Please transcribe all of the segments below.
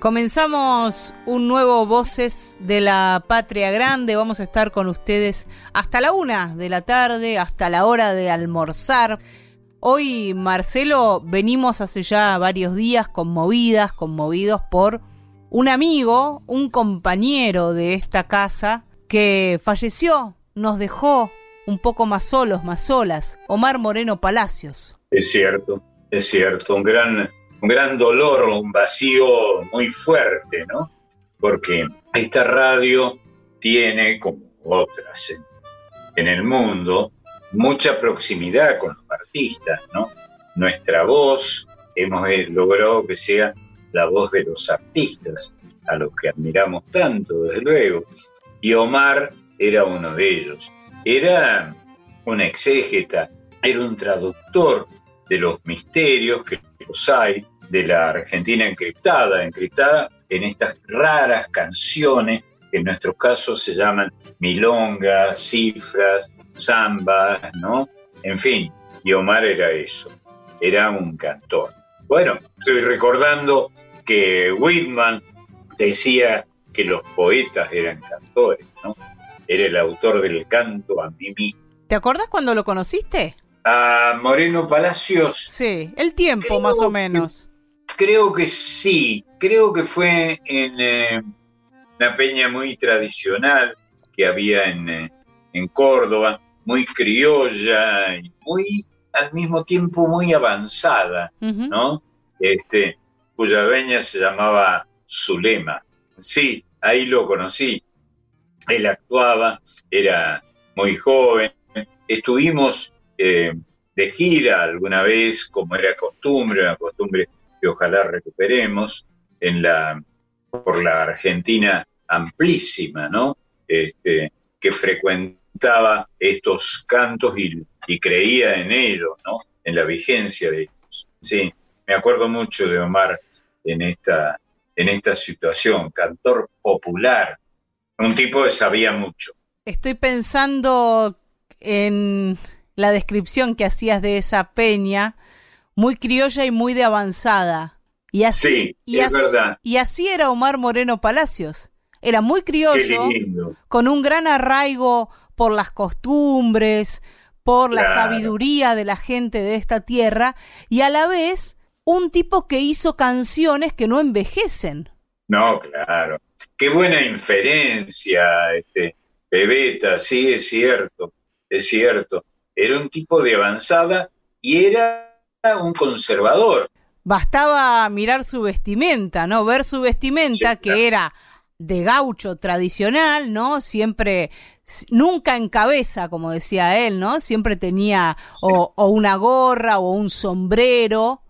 Comenzamos un nuevo Voces de la Patria Grande. Vamos a estar con ustedes hasta la una de la tarde, hasta la hora de almorzar. Hoy, Marcelo, venimos hace ya varios días conmovidas, conmovidos por un amigo, un compañero de esta casa que falleció, nos dejó un poco más solos, más solas. Omar Moreno Palacios. Es cierto, es cierto, un gran un gran dolor, un vacío muy fuerte, ¿no? Porque esta radio tiene, como otras en, el mundo, mucha proximidad con los artistas, ¿no? Nuestra voz, hemos logrado que sea la voz de los artistas, a los que admiramos tanto, desde luego. Y Omar era uno de ellos. Era un exégeta, era un traductor de los misterios que de la Argentina encriptada, encriptada en estas raras canciones que en nuestro caso se llaman milongas, cifras, zambas, ¿no? En fin, y Omar era eso, era un cantor. Bueno, estoy recordando que Whitman decía que los poetas eran cantores, ¿no? Era el autor del canto a Mimi. ¿Te acuerdas cuando lo conociste? A Moreno Palacios. Sí, el tiempo más o menos. creo que sí, creo que fue en eh, una peña muy tradicional que había en, eh, en Córdoba, muy criolla y muy al mismo tiempo muy avanzada, ¿no? Este, cuya veña se llamaba Zulema. Sí, ahí lo conocí. Él actuaba, era muy joven. Estuvimos eh, de gira alguna vez, como era costumbre, una costumbre que ojalá recuperemos, en la, por la Argentina amplísima, ¿no? Este, que frecuentaba estos cantos y, creía en ellos, ¿no? En la vigencia de ellos. Sí, me acuerdo mucho de Omar en esta, en esta situación, cantor popular, un tipo que sabía mucho. Estoy pensando en la descripción que hacías de esa peña, muy criolla y muy de avanzada. Y así, y es verdad. Y así era Omar Moreno Palacios. Era muy criollo, con un gran arraigo por las costumbres, por la sabiduría de la gente de esta tierra, y a la vez un tipo que hizo canciones que no envejecen. No, claro. Qué buena inferencia, este, Bebeta, sí, es cierto, es cierto era un tipo de avanzada y era un conservador. Bastaba mirar su vestimenta, ¿no? Ver su vestimenta, que era de gaucho tradicional, ¿no? Siempre, nunca en cabeza, como decía él, ¿no? Siempre tenía o, una gorra o un sombrero,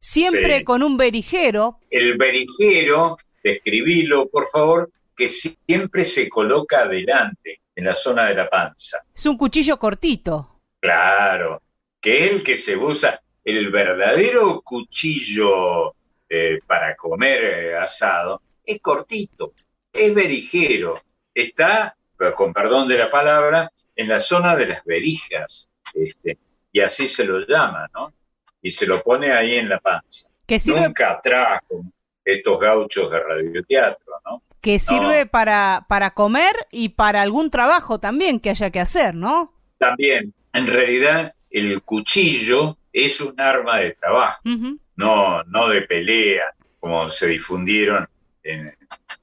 siempre con un berijero. El berijero, describilo, por favor, que siempre se coloca adelante, en la zona de la panza. Es un cuchillo cortito. Claro, que es el que se usa, el verdadero cuchillo eh, para comer eh, asado, es cortito, es berijero, está, con perdón de la palabra, en la zona de las berijas, este, y así se lo llama, ¿no? Y se lo pone ahí en la panza. Que Nunca atrás con estos gauchos de radioteatro, ¿no? Que sirve para, para comer y para algún trabajo también que haya que hacer, ¿no? También, en realidad el cuchillo es un arma de trabajo, no, no de pelea, como se difundieron en,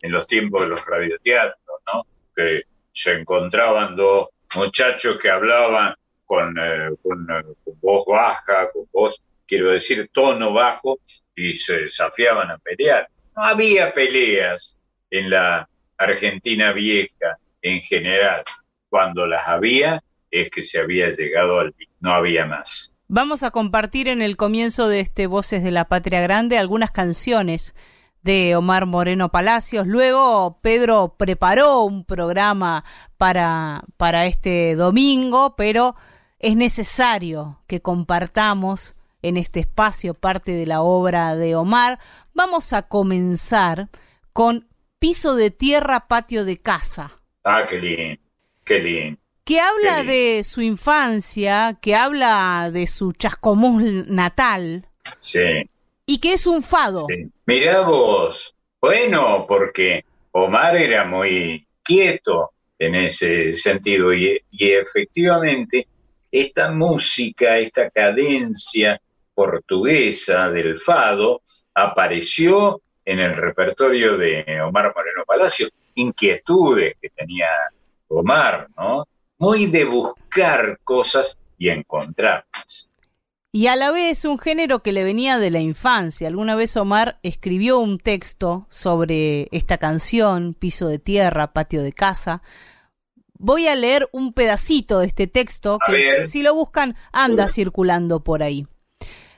los tiempos de los radioteatros, ¿no? que se encontraban dos muchachos que hablaban con, eh, con, voz baja, con voz, quiero decir, tono bajo, y se desafiaban a pelear. No había peleas en la Argentina vieja en general. Cuando las había, es que se había llegado al no había más. Vamos a compartir en el comienzo de este Voces de la Patria Grande algunas canciones de Omar Moreno Palacios. Luego Pedro preparó un programa para, para este domingo, pero es necesario que compartamos en este espacio parte de la obra de Omar. Vamos a comenzar con Piso de Tierra, Patio de Casa. Ah, qué lindo, qué lindo. Que habla de su infancia, que habla de su chascomús natal. Sí. Y que es un fado. Sí. Mirá vos, bueno, porque Omar era muy quieto en ese sentido y, y efectivamente esta música, esta cadencia portuguesa del fado apareció en el repertorio de Omar Moreno Palacio, inquietudes que tenía Omar, ¿no? Muy de buscar cosas y encontrarlas. Y a la vez un género que le venía de la infancia. Alguna vez Omar escribió un texto sobre esta canción, Piso de Tierra, Patio de Casa, Voy a leer un pedacito de este texto que si lo buscan anda circulando por ahí.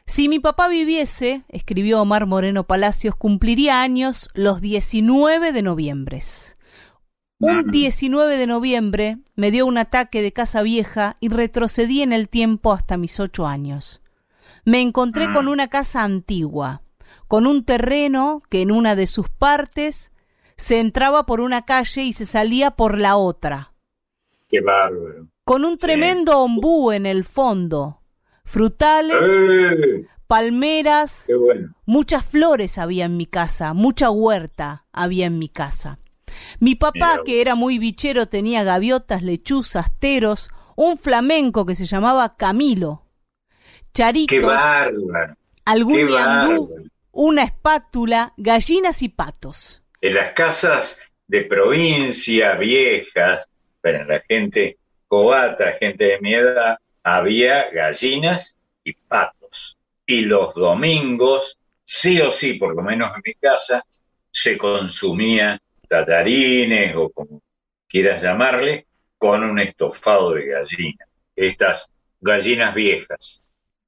Si mi papá viviese, escribió Omar Moreno Palacios, cumpliría años los 19 de noviembre. Un 19 de noviembre me dio un ataque de casa vieja y retrocedí en el tiempo hasta mis ocho años. Me encontré con una casa antigua, con un terreno que en una de sus partes se entraba por una calle y se salía por la otra Qué bárbaro. Con un tremendo ombú en el fondo. Frutales, ¡Eh! palmeras, muchas flores había en mi casa, mucha huerta había en mi casa. Mi papá, que era muy bichero, tenía gaviotas, lechuzas, teros, un flamenco que se llamaba Camilo, charitos, algún yandú, una espátula, gallinas y patos. En las casas de provincia viejas, pero en la gente cobata, gente de mi edad, había gallinas y patos. Y los domingos, sí o sí, por lo menos en mi casa, se consumía tallarines o como quieras llamarle, con un estofado de gallina. Estas gallinas viejas.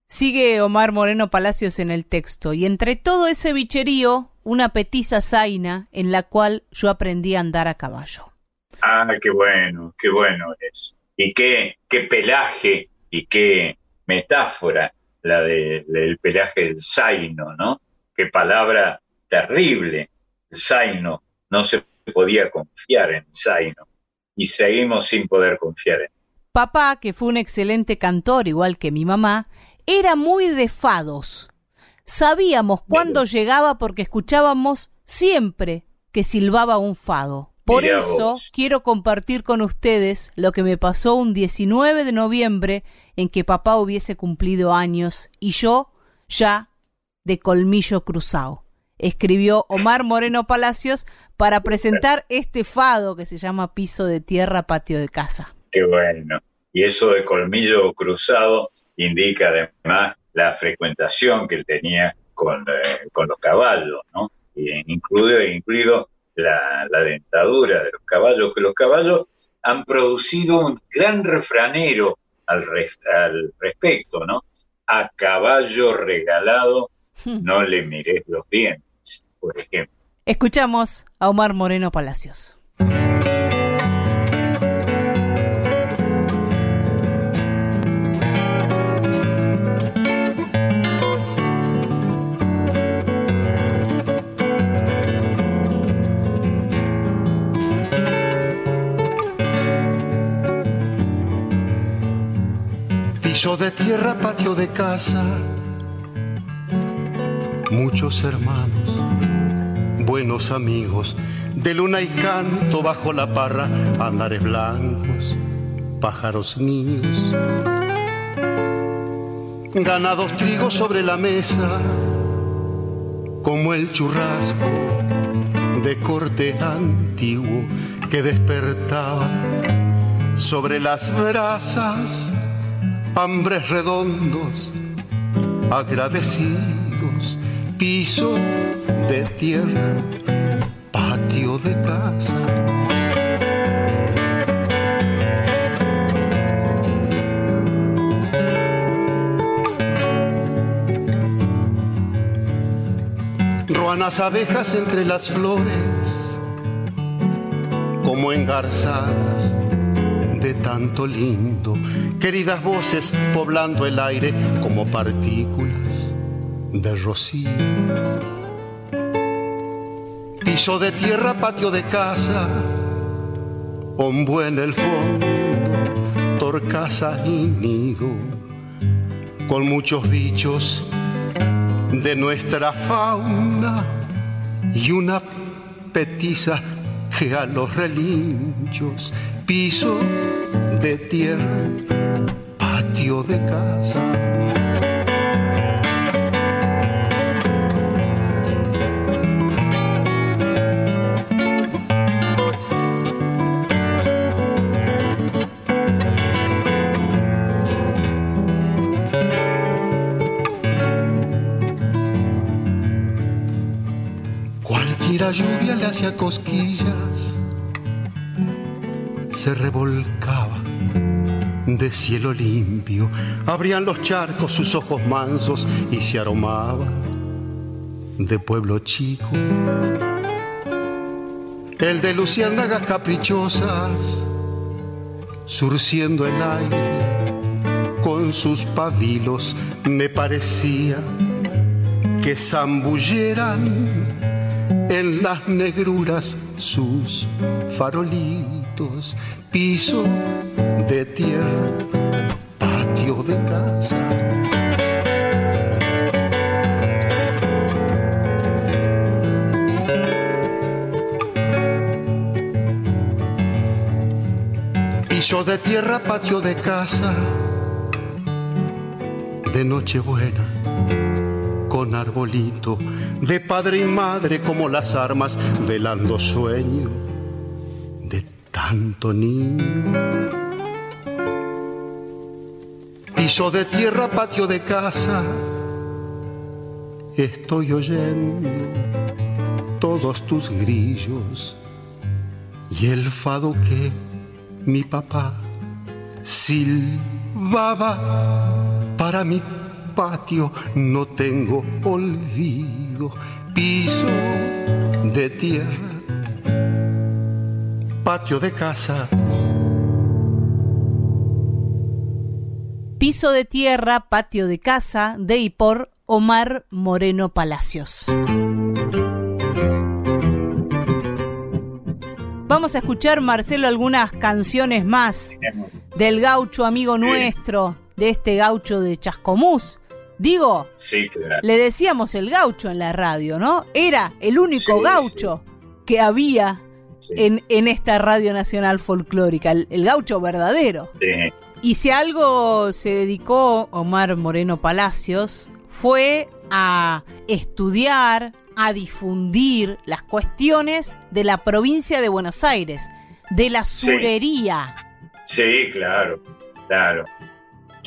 Sigue Omar Moreno Palacios en el texto, y entre todo ese bicherío, una petiza zaina en la cual yo aprendí a andar a caballo. Ah, qué bueno, qué bueno es. Y qué, qué pelaje y qué metáfora la del pelaje del zaino, ¿no? Qué palabra terrible, el zaino. No se podía confiar en zaino y seguimos sin poder confiar en Papá, que fue un excelente cantor, igual que mi mamá, era muy de fados. Sabíamos cuándo llegaba porque escuchábamos siempre que silbaba un fado. Por eso quiero compartir con ustedes lo que me pasó un 19 de noviembre en que papá hubiese cumplido años y yo ya de colmillo cruzado. Escribió Omar Moreno Palacios para presentar este fado que se llama Piso de Tierra, Patio de Casa. Qué bueno. Y eso de colmillo cruzado indica además la frecuentación que él tenía con, eh, con los caballos, ¿no? incluido, incluido la, dentadura de los caballos, que los caballos han producido un gran refranero al, al respecto, ¿no? A caballo regalado hmm. no le mires los dientes, por ejemplo. Escuchamos a Omar Moreno Palacios. de tierra, patio de casa, muchos hermanos, buenos amigos, de luna y canto bajo la parra, andares blancos, pájaros niños, ganados trigos sobre la mesa, como el churrasco de corte antiguo que despertaba sobre las brasas hambres redondos, agradecidos, piso de tierra, patio de casa. Ruanas abejas entre las flores, como engarzadas de tanto lindo, queridas voces poblando el aire como partículas de rocío. Piso de tierra, patio de casa, ombo en el fondo, torcasa y nido, con muchos bichos de nuestra fauna y una petiza que a los relinchos piso de tierra, patio de casa. Hacía cosquillas se revolcaba de cielo limpio, abrían los charcos sus ojos mansos y se aromaba de pueblo chico. El de luciérnagas caprichosas, surciendo el aire con sus pabilos, me parecía que zambulleran en las negruras sus farolitos, piso de tierra, patio de casa. Piso de tierra, patio de casa, de Nochebuena con arbolito, de padre y madre como las armas, velando sueño de tanto niño. Piso de tierra, patio de casa, estoy oyendo todos tus grillos y el fado que mi papá silbaba para mi patio no tengo olvido, piso de tierra, patio de casa. Piso de tierra, patio de casa, de y por Omar Moreno Palacios. Vamos a escuchar, Marcelo, algunas canciones más del gaucho amigo nuestro, de este gaucho de Chascomús, Digo, le decíamos el gaucho en la radio, ¿no? Era el único gaucho que había en, en, esta radio nacional folclórica, el, gaucho verdadero. Y si algo se dedicó Omar Moreno Palacios fue a estudiar, a difundir las cuestiones de la provincia de Buenos Aires, de la surería. Sí, claro, claro.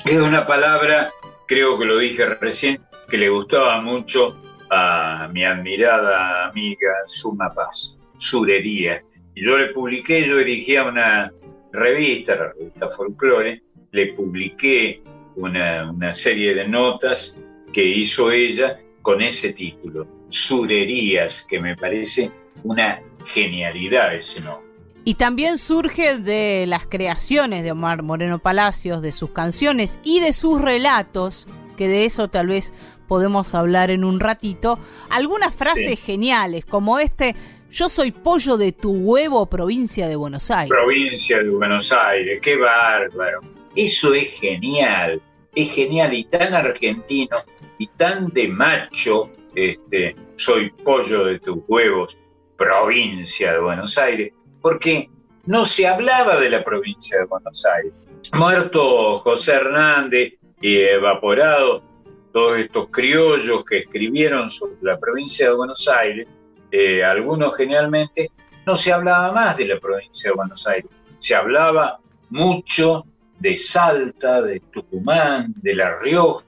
Es una palabra creo que lo dije recién, que le gustaba mucho a mi admirada amiga Suma Paz, Surería. Y yo le publiqué, yo dirigía una revista, la revista Folklore, le publiqué una, una serie de notas que hizo ella con ese título, Surerías, que me parece una genialidad ese nombre. Y también surge de las creaciones de Omar Moreno Palacios, de sus canciones y de sus relatos, que de eso tal vez podemos hablar en un ratito, algunas frases geniales, como este, yo soy pollo de tu huevo, provincia de Buenos Aires. Provincia de Buenos Aires, qué bárbaro. Eso es genial, es genial y tan argentino y tan de macho, este, soy pollo de tus huevos, provincia de Buenos Aires porque no se hablaba de la provincia de Buenos Aires. Muerto José Hernández y evaporado todos estos criollos que escribieron sobre la provincia de Buenos Aires, eh, algunos generalmente, no se hablaba más de la provincia de Buenos Aires. Se hablaba mucho de Salta, de Tucumán, de La Rioja,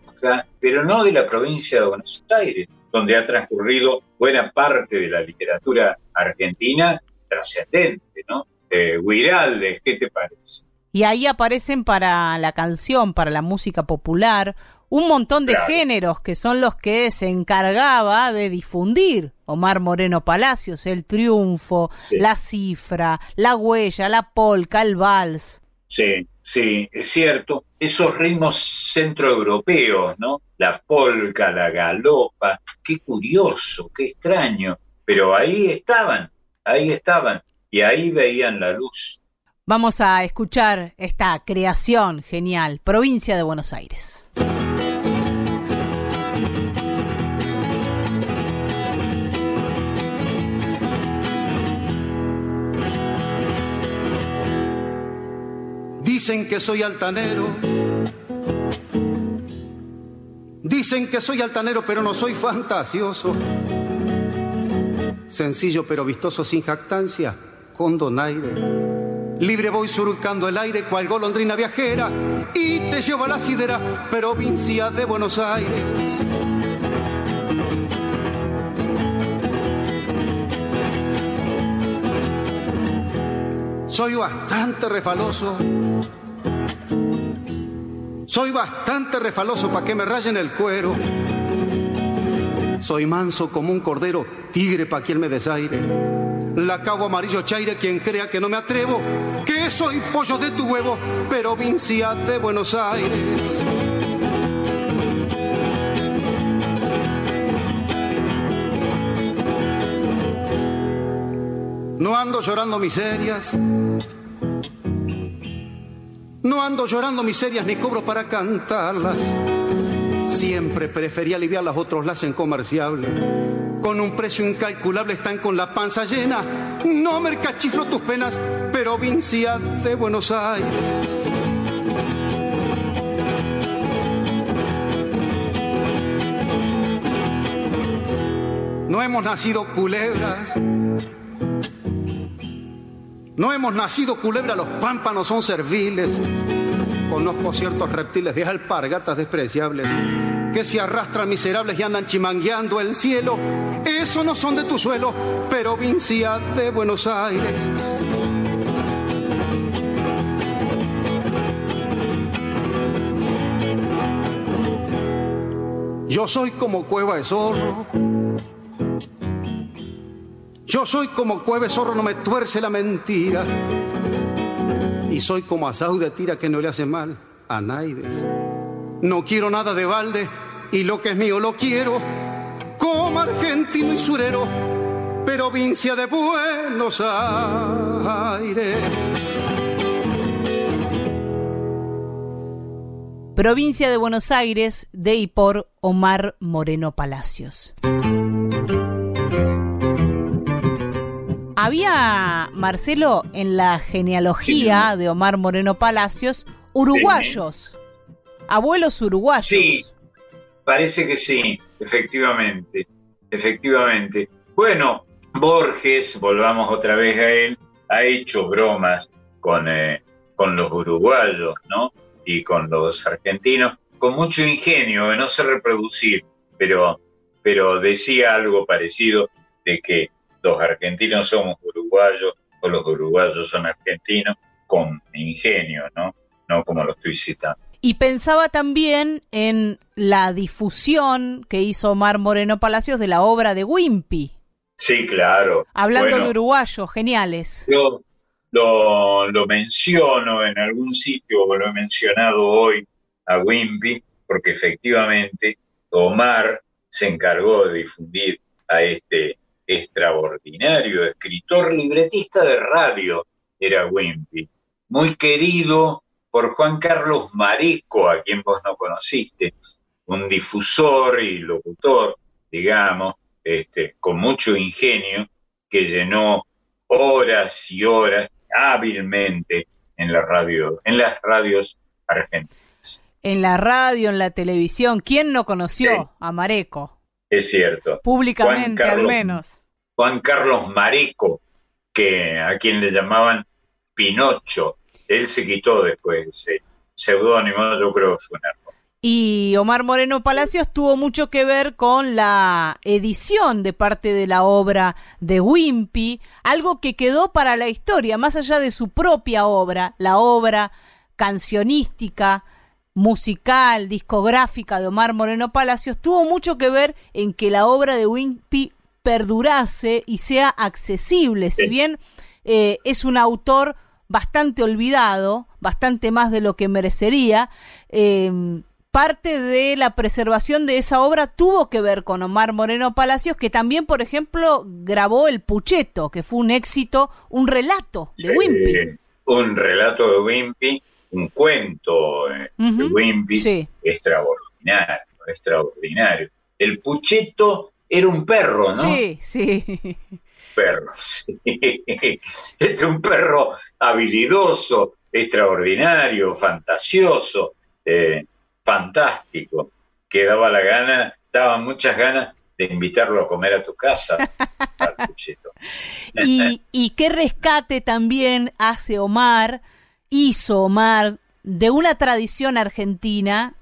pero no de la provincia de Buenos Aires, donde ha transcurrido buena parte de la literatura argentina trascendente, ¿no? Eh, ¿qué te parece? Y ahí aparecen para la canción, para la música popular, un montón de géneros que son los que se encargaba de difundir Omar Moreno Palacios, el triunfo, la cifra, la huella, la polca, el vals. Sí, sí, es cierto. Esos ritmos centroeuropeos, ¿no? La polca, la galopa, qué curioso, qué extraño. Pero ahí estaban, ahí estaban, y ahí veían la luz. Vamos a escuchar esta creación genial, provincia de Buenos Aires. Dicen que soy altanero. Dicen que soy altanero, pero no soy fantasioso. Sencillo pero vistoso sin jactancia, con donaire. Libre voy surcando el aire cual golondrina viajera y te llevo a la sidera, provincia de Buenos Aires. Soy bastante refaloso. Soy bastante refaloso para que me rayen el cuero. Soy manso como un cordero, tigre pa' quien me desaire. La cabo amarillo chaire, quien crea que no me atrevo, que soy pollo de tu huevo, provincia de Buenos Aires. No ando llorando miserias. No ando llorando miserias ni cobro para cantarlas. Siempre preferí aliviarlas, otros las hacen comerciables. Con un precio incalculable están con la panza llena. No mercachiflo tus penas, provincia de Buenos Aires. No hemos nacido culebras no hemos nacido culebra, los pámpanos son serviles. Conozco ciertos reptiles de alpargatas despreciables que se arrastran miserables y andan chimangueando el cielo. Eso no son de tu suelo, provincia de Buenos Aires. Yo soy como cueva de zorro yo soy como cueve zorro, no me tuerce la mentira. Y soy como asau de tira que no le hace mal a Naides. No quiero nada de balde y lo que es mío lo quiero. Como argentino y surero, provincia de Buenos Aires. Provincia de Buenos Aires, de y por Omar Moreno Palacios. Había, Marcelo, en la genealogía de Omar Moreno Palacios, uruguayos, abuelos uruguayos. Sí, parece que sí, efectivamente, efectivamente. Bueno, Borges, volvamos otra vez a él, ha hecho bromas con, eh, con los uruguayos, ¿no? Y con los argentinos, con mucho ingenio, de no sé reproducir, pero, pero decía algo parecido de que los argentinos somos uruguayos o los uruguayos son argentinos, con ingenio, ¿no? No como lo estoy citando. Y pensaba también en la difusión que hizo Omar Moreno Palacios de la obra de Wimpy. Sí, claro. Hablando de uruguayos, geniales. Yo lo, lo menciono en algún sitio, lo he mencionado hoy a Wimpy, porque efectivamente Omar se encargó de difundir a este extraordinario escritor libretista de radio era Wimpy, muy querido por Juan Carlos Mareco, a quien vos no conociste, un difusor y locutor, digamos, este, con mucho ingenio, que llenó horas y horas hábilmente en la radio, en las radios argentinas. En la radio, en la televisión, ¿quién no conoció a Mareco? Es cierto. Públicamente al menos. Juan Carlos Mareco, que, a quien le llamaban Pinocho. Él se quitó después ese seudónimo, yo creo que fue un error. Y Omar Moreno Palacios tuvo mucho que ver con la edición de parte de la obra de Wimpy, algo que quedó para la historia, más allá de su propia obra, la obra cancionística musical, discográfica de Omar Moreno Palacios, tuvo mucho que ver en que la obra de Wimpy perdurase y sea accesible. Si bien eh, es un autor bastante olvidado, bastante más de lo que merecería, eh, parte de la preservación de esa obra tuvo que ver con Omar Moreno Palacios, que también, por ejemplo, grabó El Pucheto, que fue un éxito, un relato de Wimpy. Un relato de Wimpy, un cuento eh, de Wimpy extraordinario, extraordinario. El Pucheto era un perro, ¿no? Sí, sí. Perro, sí. Este un perro habilidoso, extraordinario, fantasioso. Eh, fantástico, que daba la gana, daba muchas ganas de invitarlo a comer a tu casa. y, y qué rescate también hace Omar, hizo Omar, de una tradición argentina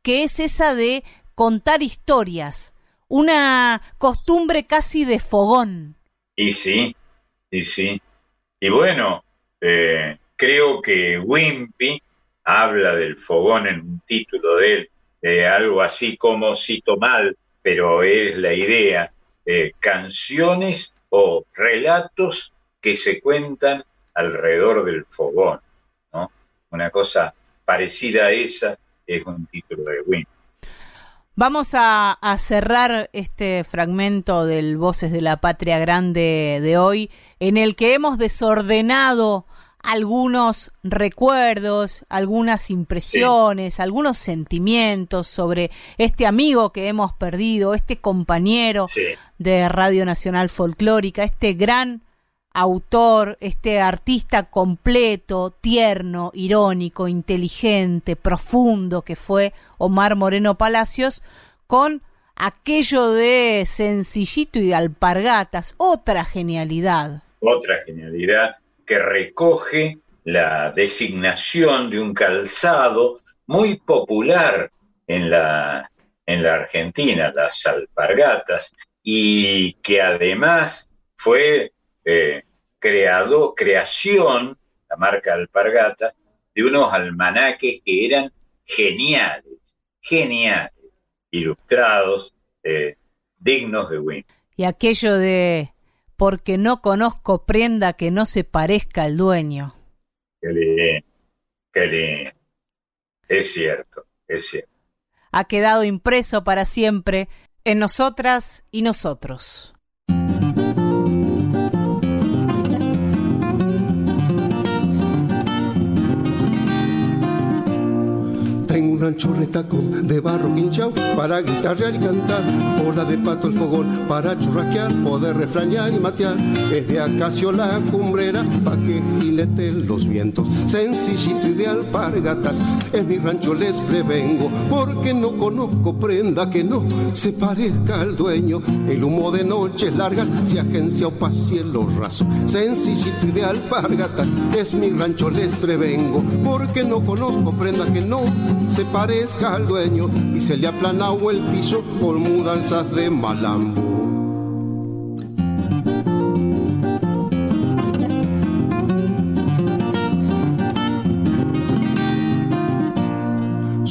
que es esa de contar historias, una costumbre casi de fogón. Y sí, y sí. Y bueno, eh, creo que Wimpy habla del fogón en un título de él, algo así como cito mal, pero es la idea, eh, canciones o relatos que se cuentan alrededor del fogón, ¿no? Una cosa parecida a esa es un título de Win. Vamos a, a, cerrar este fragmento del Voces de la Patria Grande de hoy, en el que hemos desordenado algunos recuerdos, algunas impresiones, algunos sentimientos sobre este amigo que hemos perdido, este compañero de Radio Nacional Folclórica, este gran autor, este artista completo, tierno, irónico, inteligente, profundo que fue Omar Moreno Palacios, con aquello de sencillito y de alpargatas, otra genialidad. Otra genialidad que recoge la designación de un calzado muy popular en la, en la Argentina, las alpargatas, y que además fue eh, creado, creación, la marca alpargata, de unos almanaques que eran geniales, geniales, ilustrados, eh, dignos de Win. Y aquello de porque no conozco prenda que no se parezca al dueño. Qué lindo, qué lindo. Es cierto, es cierto. Ha quedado impreso para siempre en nosotras y nosotros. Un rancho retacón de barro pinchao para guitarrear y cantar. Bola de pato el fogón para churrasquear, poder refrañar y matear. Es de acacio la cumbrera pa' que gileten los vientos. Sencillito y de alpargatas, en mi rancho les prevengo, porque no conozco prenda que no se parezca al dueño. El humo de noches largas se agencia o pa' cielo raso. Sencillito y de alpargatas, es mi rancho les prevengo, porque no conozco prenda que no se parezca al dueño y se le ha aplanado el piso por mudanzas de malambo.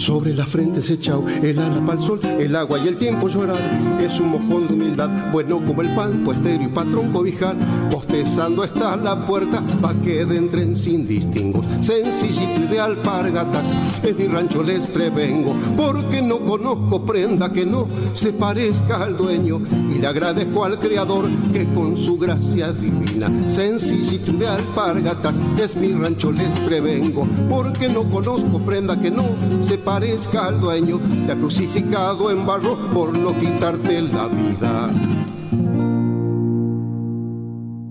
Sobre la frente se echao el ala para el sol, el agua y el tiempo llorar. Es un mojón de humildad, bueno como el pan, puestero y patrón cobijar. Postezando está la puerta pa' que entren sin distingos. Sencillito y de alpargatas, en mi rancho les prevengo, porque no conozco prenda que no se parezca al dueño. Y le agradezco al creador que con su gracia divina, sencillito y de alpargatas, es mi rancho les prevengo, porque no conozco prenda que no se parezca parezca al dueño, te ha crucificado en barro por no quitarte la vida.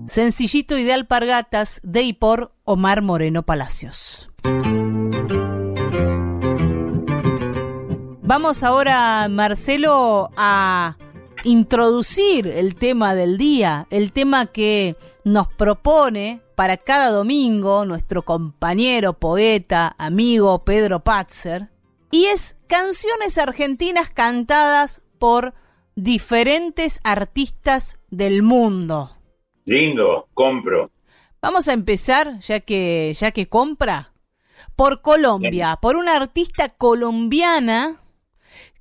Sencillito y de alpargatas de y por Omar Moreno Palacios. Vamos ahora, Marcelo, a introducir el tema del día, el tema que nos propone para cada domingo nuestro compañero, poeta, amigo Pedro Patzer, y es canciones argentinas cantadas por diferentes artistas del mundo. Lindo, compro. Vamos a empezar, ya que, ya que compra, por Colombia, por una artista colombiana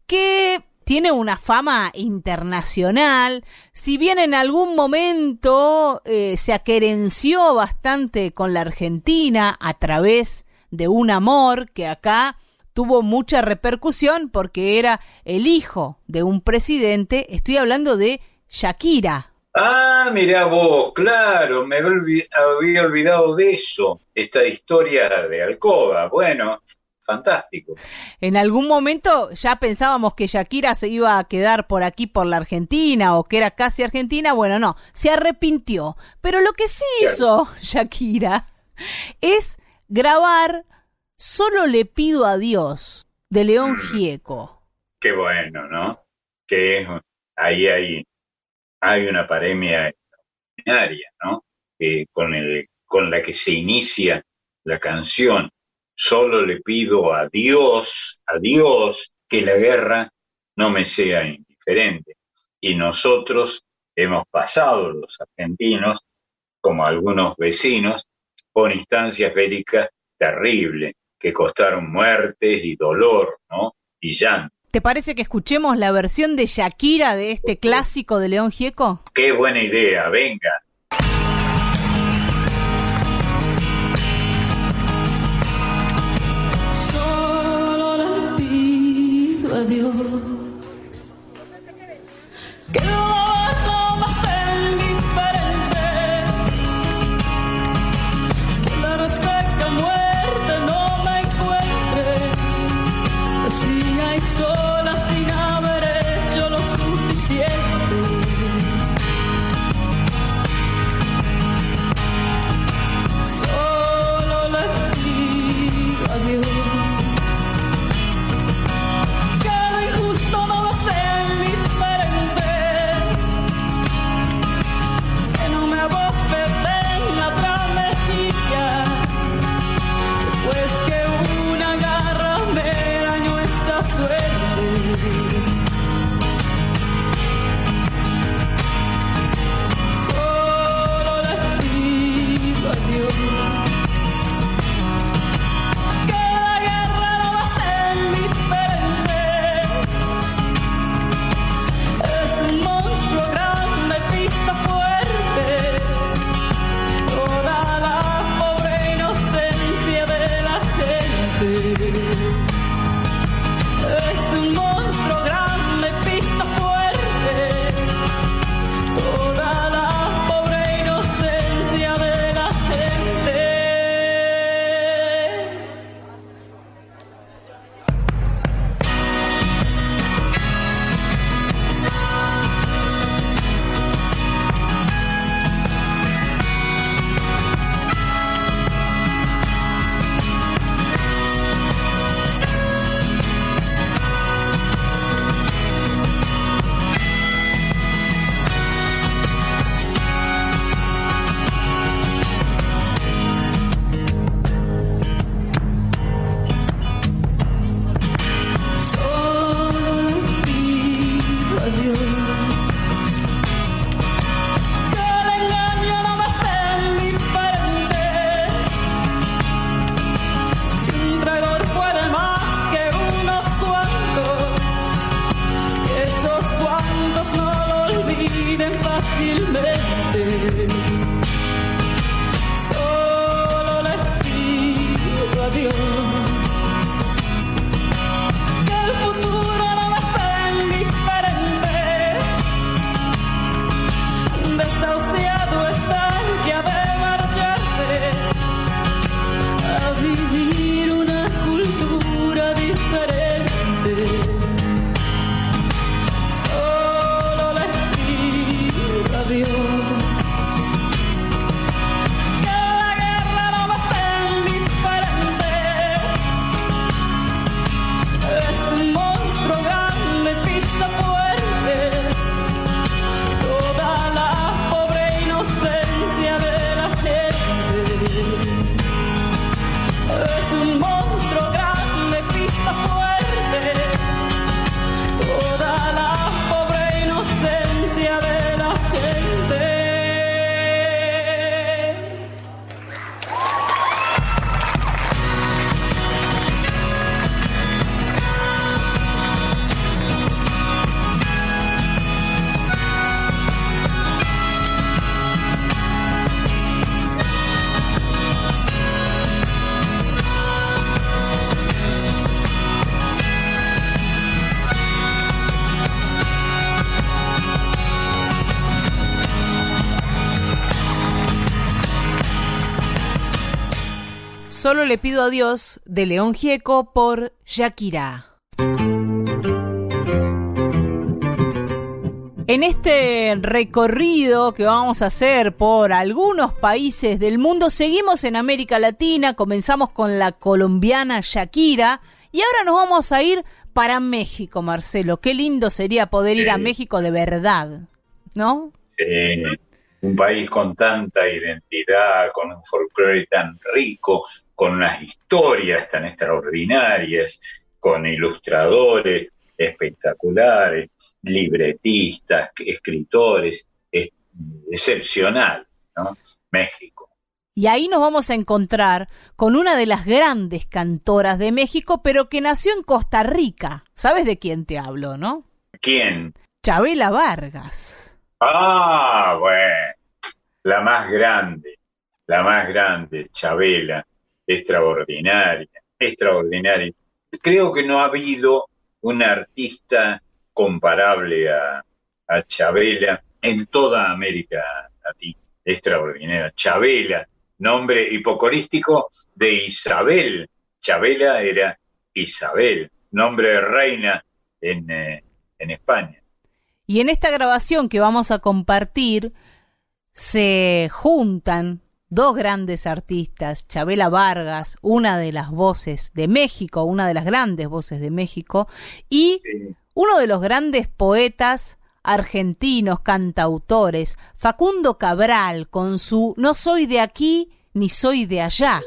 que tiene una fama internacional, si bien en algún momento eh, se aquerenció bastante con la Argentina a través de un amor que acá tuvo mucha repercusión porque era el hijo de un presidente, estoy hablando de Shakira. Ah, mira vos, claro, me había olvidado de eso, esta historia de Alcoba. Bueno, fantástico. En algún momento ya pensábamos que Shakira se iba a quedar por aquí, por la Argentina, o que era casi Argentina. Bueno, no, se arrepintió. Pero lo que sí hizo Shakira es grabar Solo le pido a Dios de León mm. Gieco. Qué bueno, ¿no? Que ahí hay, hay una paremia extraordinaria, ¿no? con, el, con la que se inicia la canción Solo le pido a Dios, a Dios, que la guerra no me sea indiferente. Y nosotros hemos pasado, los argentinos, como algunos vecinos, por instancias bélicas terribles, que costaron muertes y dolor, ¿no? Y llanto. ¿Te parece que escuchemos la versión de Shakira de este clásico de León Gieco? Qué buena idea, venga. Dios. Solo le pido a Dios de León Gieco por Shakira. En este recorrido que vamos a hacer por algunos países del mundo, seguimos en América Latina, comenzamos con la colombiana Shakira y ahora nos vamos a ir para México, Marcelo. Qué lindo sería poder ir a México de verdad, ¿no? Sí, un país con tanta identidad, con un folclore tan rico, con unas historias tan extraordinarias, con ilustradores espectaculares, libretistas, escritores, es excepcional, ¿no? México. Y ahí nos vamos a encontrar con una de las grandes cantoras de México, pero que nació en Costa Rica. ¿Sabes de quién te hablo, no? ¿Quién? Chabela Vargas. Ah, bueno, la más grande, la más grande, Chabela, extraordinaria, extraordinaria. Creo que no ha habido un artista comparable a, a Chabela en toda América Latina. Extraordinaria. Chabela, nombre hipocorístico de Isabel. Chabela era Isabel, nombre de reina en, eh, en España. Y en esta grabación que vamos a compartir se juntan dos grandes artistas, Chabela Vargas, una de las voces de México, una de las grandes voces de México, y Sí. uno de los grandes poetas argentinos, cantautores, Facundo Cabral, con su No soy de aquí ni soy de allá.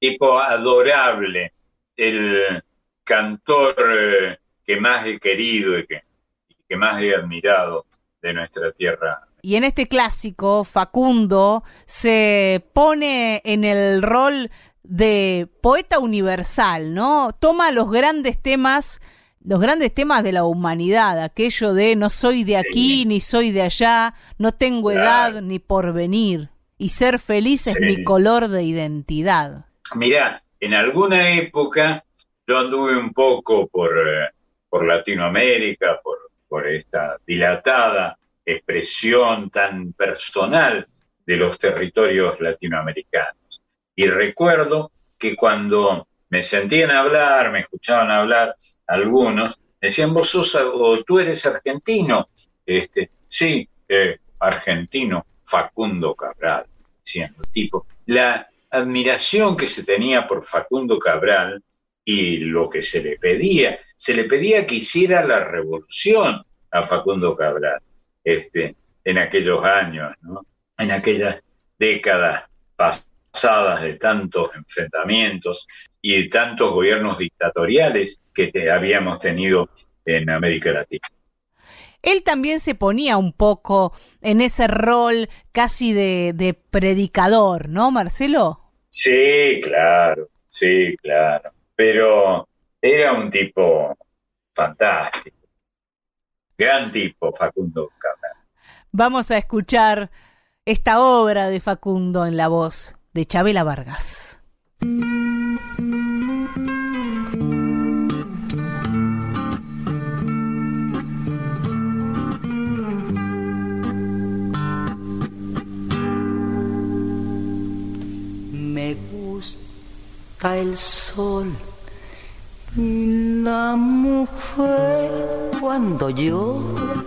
tipo adorable, el cantor eh, que más he querido y que, y que más he admirado de nuestra tierra. Y en este clásico, Facundo se pone en el rol de poeta universal, ¿no? Toma los grandes temas, los grandes temas de la humanidad, aquello de no soy de aquí Sí. ni soy de allá, no tengo Claro. edad ni porvenir, y ser feliz es mi color de identidad. Mirá, en alguna época yo anduve un poco por, eh, por Latinoamérica, por, por esta dilatada expresión tan personal de los territorios latinoamericanos. Y recuerdo que cuando me sentían hablar, me escuchaban hablar algunos, decían, vos sos, o tú eres argentino. Este, sí, eh, argentino, Facundo Cabral, decían los tipos. La admiración que se tenía por Facundo Cabral y lo que se le pedía, se le pedía que hiciera la revolución a Facundo Cabral este, en aquellos años, ¿no? en aquellas décadas pasadas de tantos enfrentamientos y de tantos gobiernos dictatoriales que te- habíamos tenido en América Latina. Él también se ponía un poco en ese rol casi de, de predicador, ¿no, Marcelo? Sí, claro, sí, claro. Pero era un tipo fantástico. Gran tipo, Facundo Cabral. Vamos a escuchar esta obra de Facundo en la voz de Chabela Vargas. Me gusta el sol y la mujer cuando llora,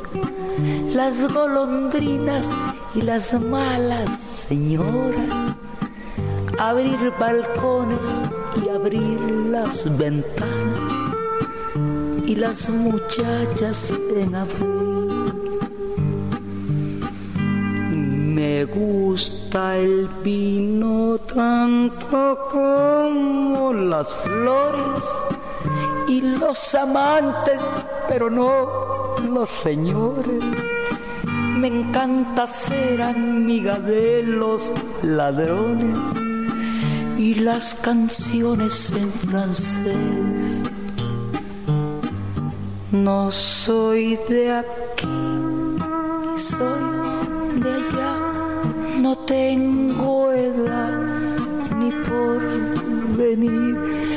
las golondrinas y las malas señoras, abrir balcones y abrir las ventanas y las muchachas en abril. Me gusta el vino tanto como las flores y los amantes, pero no los señores. Me encanta ser amiga de los ladrones y las canciones en francés. No soy de aquí soy de allá. No tengo edad ni por venir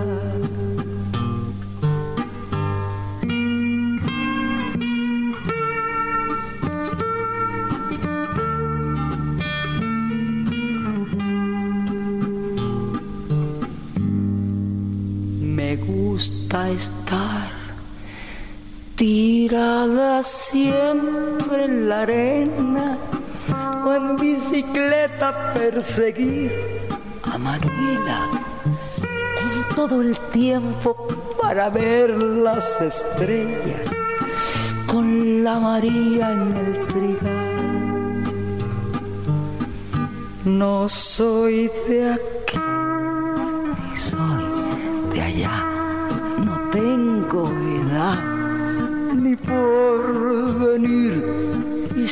Gusta estar tirada siempre en la arena o en bicicleta perseguir a Manuela con todo el tiempo para ver las estrellas con la María en el trigal. No soy de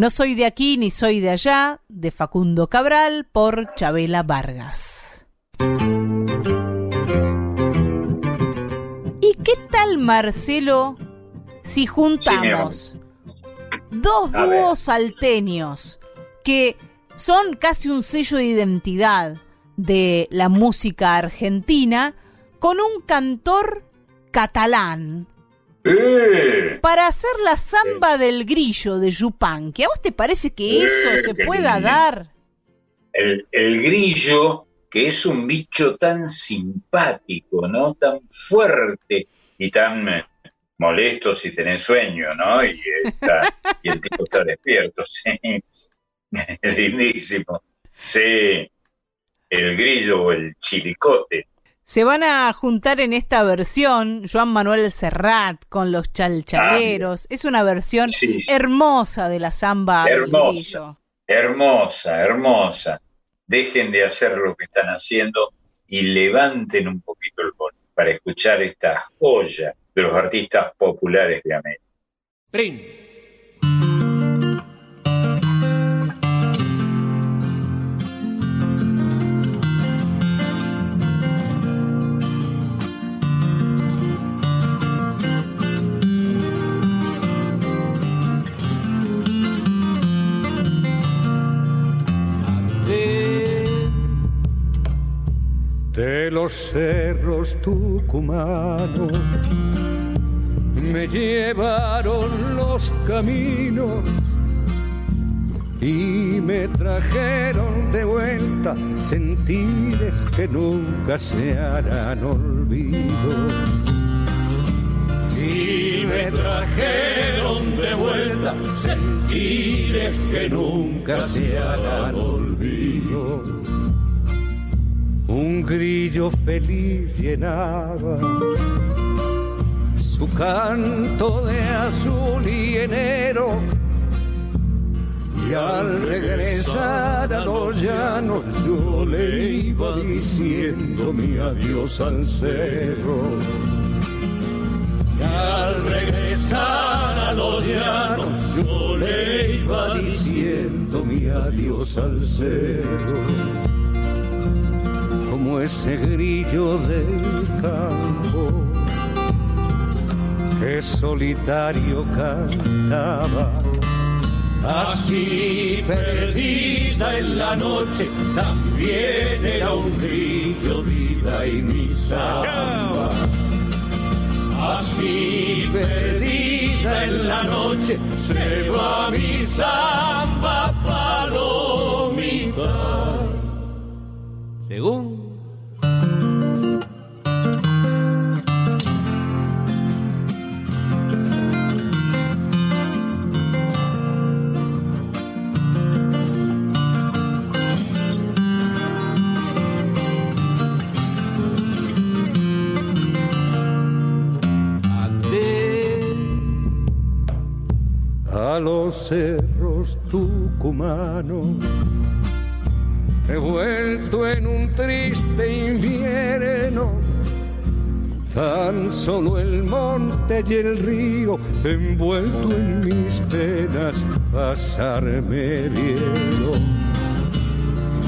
No soy de aquí ni soy de allá, de Facundo Cabral por Chabela Vargas. ¿Y qué tal, Marcelo, si juntamos dos dúos salteños que son casi un sello de identidad de la música argentina con un cantor catalán? ¡Eh! para hacer la samba del grillo de Yupan, ¿que a vos te parece que eso Eh, se pueda dar? El, el grillo, que es un bicho tan simpático, ¿no? Tan fuerte y tan molesto si tenés sueño, ¿no? Y, está- y el tipo está despierto, sí. Es lindísimo. Sí. El grillo o el chilicote. Se van a juntar en esta versión Joan Manuel Serrat con los chalchaleros. es una versión Sí, sí. hermosa de la samba Hermosa. Hermosa, hermosa. Dejen de hacer lo que están haciendo y levanten un poquito el volumen para escuchar esta joya de los artistas populares de América. Prin. De los cerros tucumanos me llevaron los caminos y me trajeron de vuelta sentires que nunca se harán olvido. Y me trajeron de vuelta sentires que nunca se harán olvido. Un grillo feliz llenaba su canto de azul y enero. Y al regresar a los llanos yo le iba diciendo mi adiós al cerro. Y al regresar a los llanos yo le iba diciendo mi adiós al cerro como ese grillo del campo que solitario cantaba. Así perdida en la noche, también era un grillo vida y mi samba. Así perdida en la noche se va mi samba palomita. Según los cerros tucumanos. He vuelto en un triste invierno, tan solo el monte y el río, envuelto en mis penas, pasarme vieron.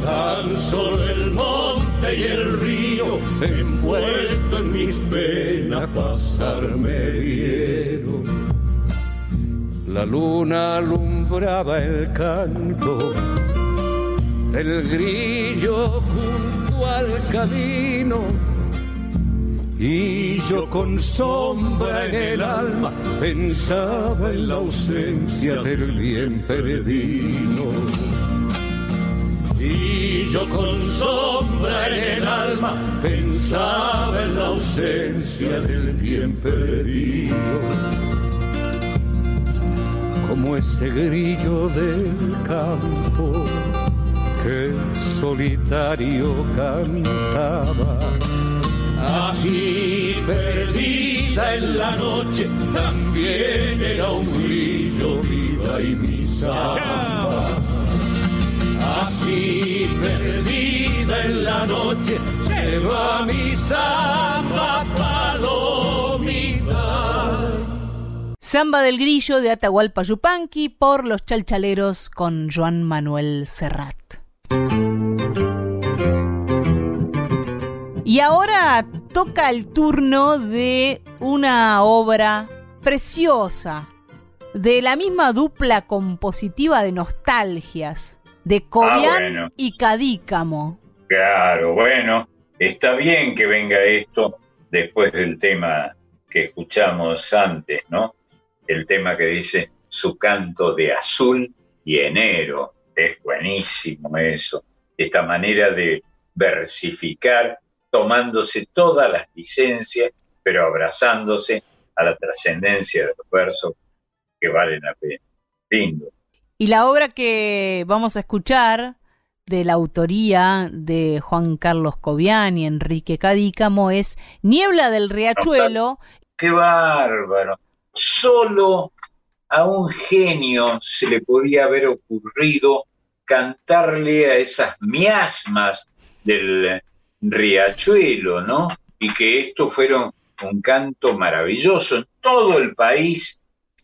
Tan solo el monte y el río, envuelto en mis penas, pasarme vieron. La luna alumbraba el canto del grillo junto al camino. Y yo con sombra en el alma pensaba en la ausencia del bien perdido. Y yo con sombra en el alma pensaba en la ausencia del bien perdido como ese grillo del campo que solitario cantaba. Así perdida en la noche, también era un grillo viva y mi samba. Así perdida en la noche, se va mi samba Samba del Grillo de Atahualpa Yupanqui por los chalchaleros con Joan Manuel Serrat. Y ahora toca el turno de una obra preciosa, de la misma dupla compositiva de nostalgias, de Cobian bueno. y Cadícamo. Claro, bueno, está bien que venga esto después del tema que escuchamos antes, ¿no? El tema que dice su canto de azul y enero. Es buenísimo eso. Esta manera de versificar, tomándose todas las licencias, pero abrazándose a la trascendencia de los versos que valen la pena. Lindo. Y la obra que vamos a escuchar de la autoría de Juan Carlos Cobian y Enrique Cadícamo es Niebla del Riachuelo. ¡Qué bárbaro! Solo a un genio se le podía haber ocurrido cantarle a esas miasmas del riachuelo, ¿no? Y que esto fuera un canto maravilloso en todo el país.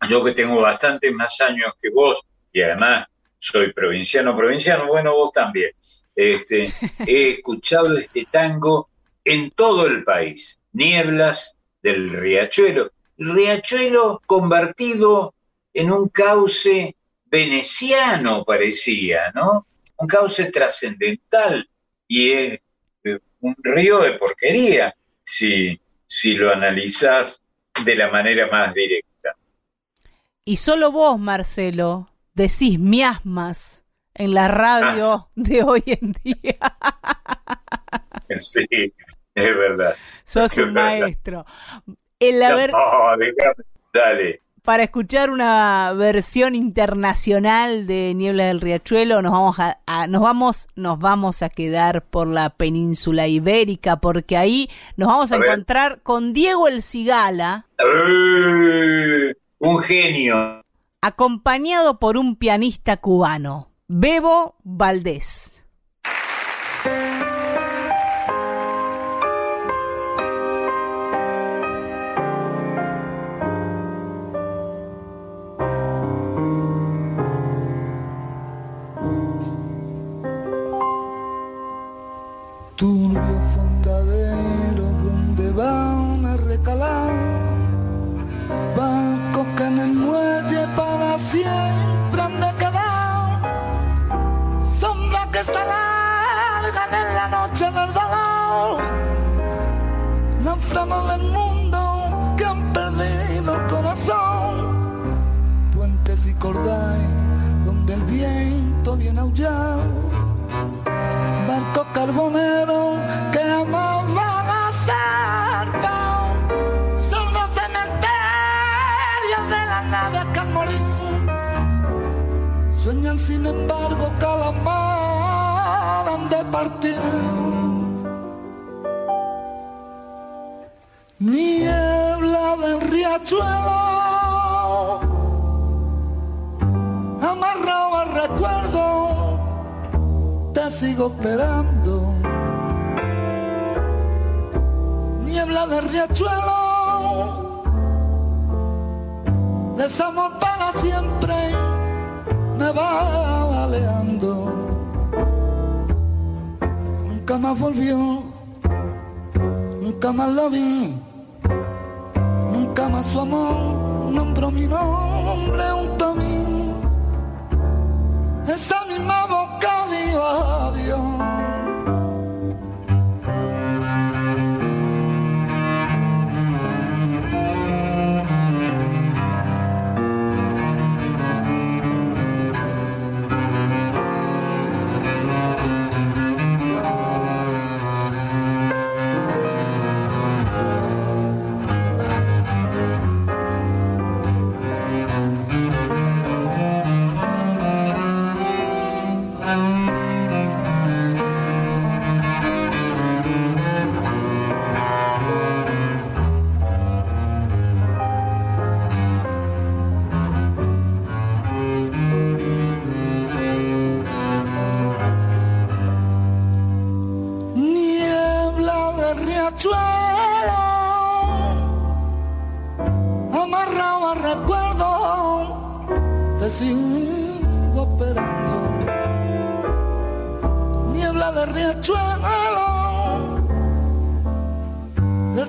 Yo que tengo bastantes más años que vos y además soy provinciano, provinciano, bueno, vos también. Este, he escuchado este tango en todo el país. Nieblas del riachuelo. Riachuelo convertido en un cauce veneciano parecía, ¿no? Un cauce trascendental y es eh, un río de porquería si, si lo analizás de la manera más directa. Y solo vos, Marcelo, decís miasmas en la radio Ah. de hoy en día. Sí, es verdad. Sos Es un verdad. maestro. El haber, No, déjame, dale. para escuchar una versión internacional de Niebla del Riachuelo nos vamos a, a- nos vamos nos vamos a quedar por la península ibérica porque ahí nos vamos a, A ver. encontrar con Diego el Cigala ¡Eh! un genio. acompañado por un pianista cubano Bebo Valdés ancianos del mundo que han perdido el corazón. Puentes y cordales donde el viento viene aullado. Barcos carboneros que jamás van a ser Son los cementerios de las naves que han morido. Sueñan sin embargo que al amar han de partir. Niebla del riachuelo, amarrado al recuerdo, te sigo esperando. Niebla del riachuelo, desamor para siempre, me va baleando. Nunca más volvió, nunca más lo vi más su amor, nombró mi nombre un a. Esa misma boca dijo adiós.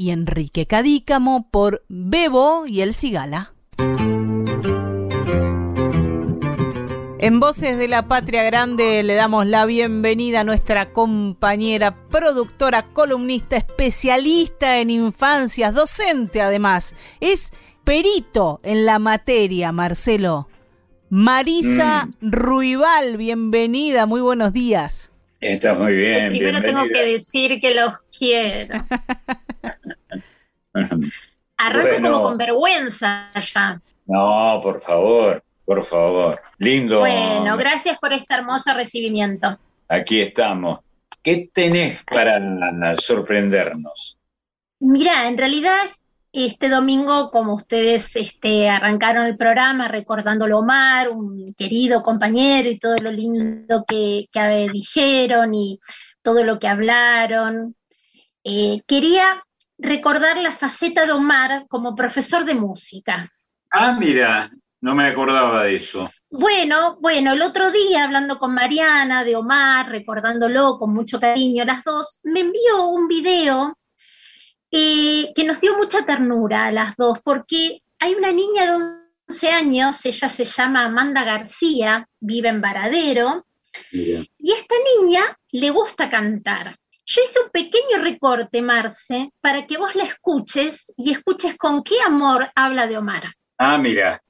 y Enrique Cadícamo por Bebo y El Cigala. En Voces de la Patria Grande le damos la bienvenida a nuestra compañera, productora, columnista, especialista en infancias, docente además. Es perito en la materia, Marcelo. Marisa mm. Ruibal, bienvenida, muy buenos días. Está muy bien. primero tengo que decir que los quiero. Arranco como con vergüenza ya. No, por favor, por favor. Lindo. Bueno, gracias por este hermoso recibimiento. Aquí estamos. ¿Qué tenés para sorprendernos? Mira, en realidad este domingo, como ustedes este, arrancaron el programa recordándolo Omar, un querido compañero y todo lo lindo que, dijeron y todo lo que hablaron, eh, quería recordar la faceta de Omar como profesor de música. Ah, mira, no me acordaba de eso. Bueno, bueno, el otro día hablando con Mariana de Omar, recordándolo con mucho cariño las dos, me envió un video eh, que nos dio mucha ternura a las dos, porque hay una niña de 11 años, ella se llama Amanda García, vive en Varadero, y esta niña le gusta cantar. Yo hice un pequeño recorte, Marce, para que vos la escuches y escuches con qué amor habla de Omar. Ah, mira.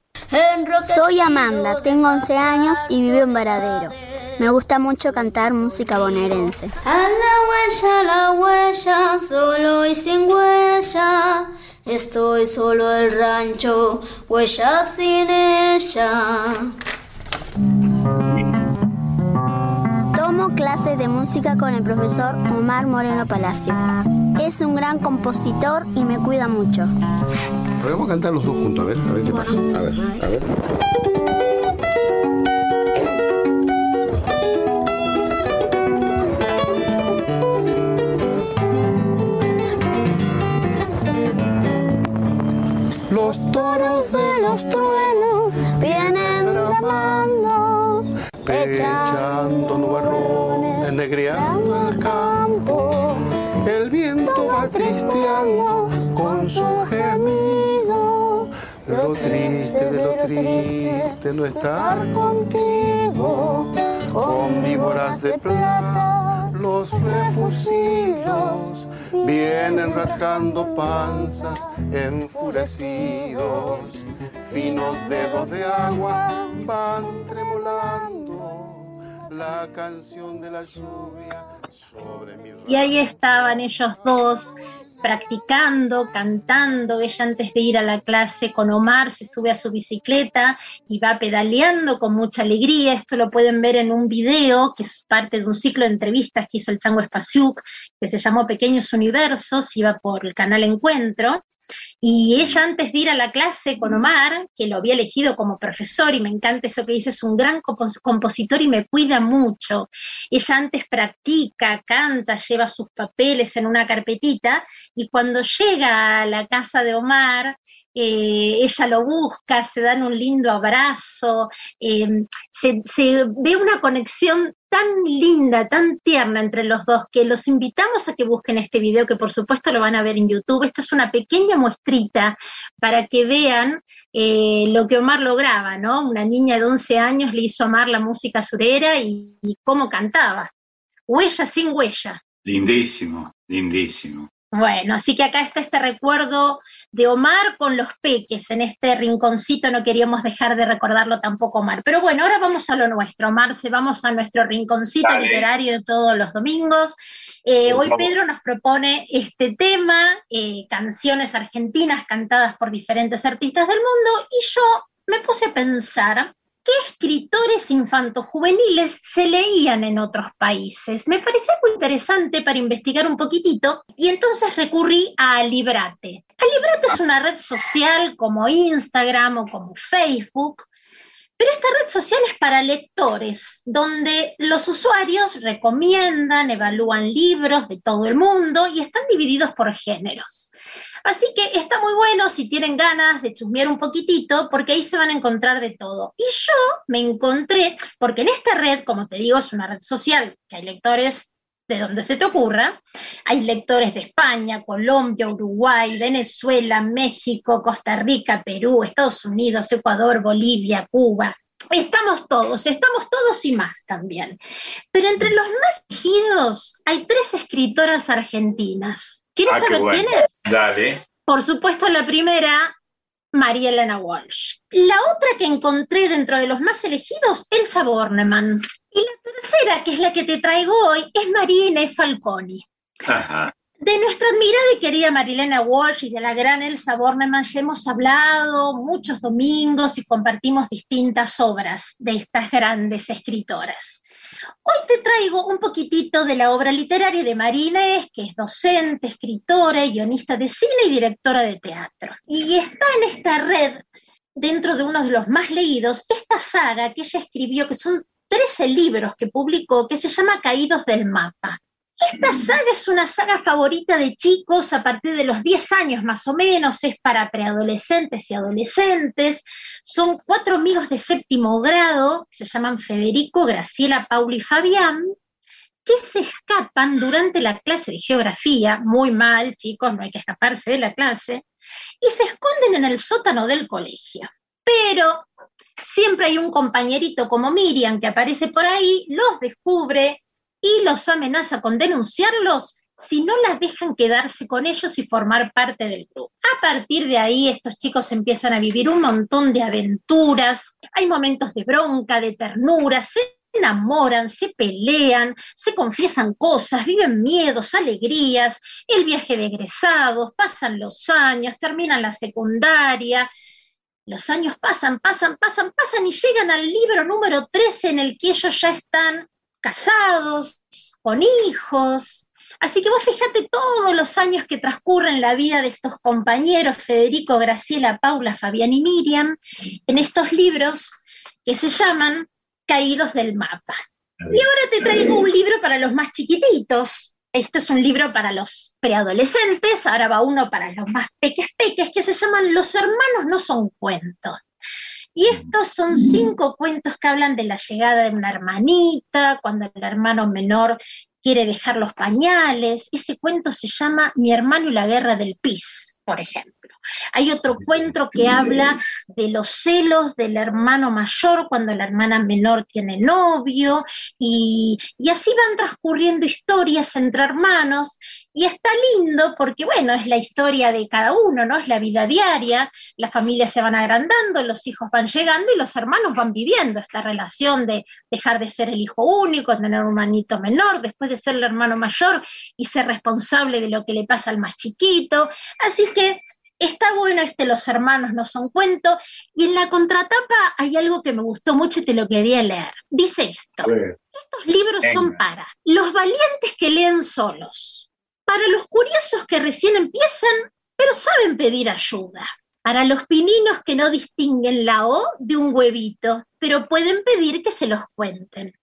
Soy Amanda, tengo 11 años y vivo en Varadero. Me gusta mucho cantar música bonaerense. A la huella, la huella, solo y sin huella. Estoy solo el rancho, huella sin ella. Tomo clases de música con el profesor Omar Moreno Palacio. Es un gran compositor y me cuida mucho. Vamos a cantar los dos juntos, a ver, a ver qué pasa. A ver, a ver. Los toros de los truenos vienen bramando, pechando nubarrones, negreando el campo. El viento va tristeando con su gemido, lo triste de lo triste no estar contigo, con víboras de plata, los refusilos vienen rascando panzas enfurecidos, finos dedos de agua van tremolando la canción de la lluvia sobre mi Y ahí estaban ellos dos practicando, cantando. Ella antes de ir a la clase con Omar se sube a su bicicleta y va pedaleando con mucha alegría. Esto lo pueden ver en un video que es parte de un ciclo de entrevistas que hizo el Chango Espasiuk, que se llamó Pequeños Universos, iba por el canal Encuentro. Y ella antes de ir a la clase con Omar, que lo había elegido como profesor, y me encanta eso que dice, es un gran compositor y me cuida mucho. Ella antes practica, canta, lleva sus papeles en una carpetita, y cuando llega a la casa de Omar, eh, ella lo busca, se dan un lindo abrazo, eh, se, se, ve una conexión tan linda, tan tierna entre los dos, que los invitamos a que busquen este video, que por supuesto lo van a ver en YouTube. Esta es una pequeña muestrita para que vean eh, lo que Omar lograba, ¿no? Una niña de 11 años le hizo amar la música surera y, y cómo cantaba. Huella sin huella. Lindísimo, lindísimo. Bueno, así que acá está este recuerdo de Omar con los peques en este rinconcito, no queríamos dejar de recordarlo tampoco Omar. Pero bueno, ahora vamos a lo nuestro, Omar, se vamos a nuestro rinconcito Dale. literario de todos los domingos. Eh, hoy. Pedro nos propone este tema, eh, canciones argentinas cantadas por diferentes artistas del mundo, y yo me puse a pensar qué escritores infantojuveniles se leían en otros países. Me pareció algo interesante para investigar un poquitito y entonces recurrí a Librate. Librate es una red social como Instagram o como Facebook, pero esta red social es para lectores, donde los usuarios recomiendan, evalúan libros de todo el mundo y están divididos por géneros. Así que está muy bueno si tienen ganas de chusmear un poquitito, porque ahí se van a encontrar de todo. Y yo me encontré, porque en esta red, como te digo, es una red social, que hay lectores de donde se te ocurra, hay lectores de España, Colombia, Uruguay, Venezuela, México, Costa Rica, Perú, Estados Unidos, Ecuador, Bolivia, Cuba. Estamos todos, estamos todos y más también. Pero entre los más elegidos hay tres escritoras argentinas. ¿Quieres Ah, saber bueno. quiénes? Dale. Por supuesto, la primera, María Elena Walsh. La otra que encontré dentro de los más elegidos, Elsa Bornemann. Y la tercera, que es la que te traigo hoy, es María Inés Falconi. Ajá. De nuestra admirada y querida Marilena Walsh y de la gran Elsa Bornemann ya hemos hablado muchos domingos y compartimos distintas obras de estas grandes escritoras. Hoy te traigo un poquitito de la obra literaria de María Inés, que es docente, escritora, guionista de cine y directora de teatro. Y está en esta red, dentro de uno de los más leídos, esta saga que ella escribió, que son 13 libros que publicó, que se llama Caídos del Mapa. Esta saga es una saga favorita de chicos a partir de los 10 años más o menos, es para preadolescentes y adolescentes. Son cuatro amigos de séptimo grado, se llaman Federico, Graciela, Paula y Fabián, que se escapan durante la clase de geografía, muy mal, chicos, no hay que escaparse de la clase, y se esconden en el sótano del colegio. Pero siempre hay un compañerito como Miriam que aparece por ahí, los descubre y los amenaza con denunciarlos si no las dejan quedarse con ellos y formar parte del grupo. A partir de ahí, estos chicos empiezan a vivir un montón de aventuras, hay momentos de bronca, de ternura, se enamoran, se pelean, se confiesan cosas, viven miedos, alegrías, el viaje de egresados, pasan los años, terminan la secundaria, los años pasan, pasan, pasan, pasan y llegan al libro número 13 en el que ellos ya están casados, con hijos. Así que vos fíjate todos los años que transcurren en la vida de estos compañeros, Federico, Graciela, Paula, Fabián y Miriam, en estos libros que se llaman Caídos del Mapa. Y ahora te traigo un libro para los más chiquititos. Este es un libro para los preadolescentes, ahora va uno para los más peques peques, que se llaman Los hermanos no son cuentos. Y estos son cinco cuentos que hablan de la llegada de una hermanita, cuando el hermano menor quiere dejar los pañales. Ese cuento se llama Mi hermano y la guerra del pis, por ejemplo. Hay otro cuento que habla de los celos del hermano mayor cuando la hermana menor tiene novio y, y así van transcurriendo historias entre hermanos y está lindo porque, bueno, es la historia de cada uno, ¿no? Es la vida diaria, las familias se van agrandando, los hijos van llegando y los hermanos van viviendo esta relación de dejar de ser el hijo único, tener un hermanito menor, después de ser el hermano mayor y ser responsable de lo que le pasa al más chiquito. Así que está bueno este Los hermanos no son cuento. Y en la contratapa hay algo que me gustó mucho y te lo quería leer. Dice esto. Estos libros son para los valientes que leen solos para los curiosos que recién empiezan, pero saben pedir ayuda. Para los pininos que no distinguen la O de un huevito, pero pueden pedir que se los cuenten.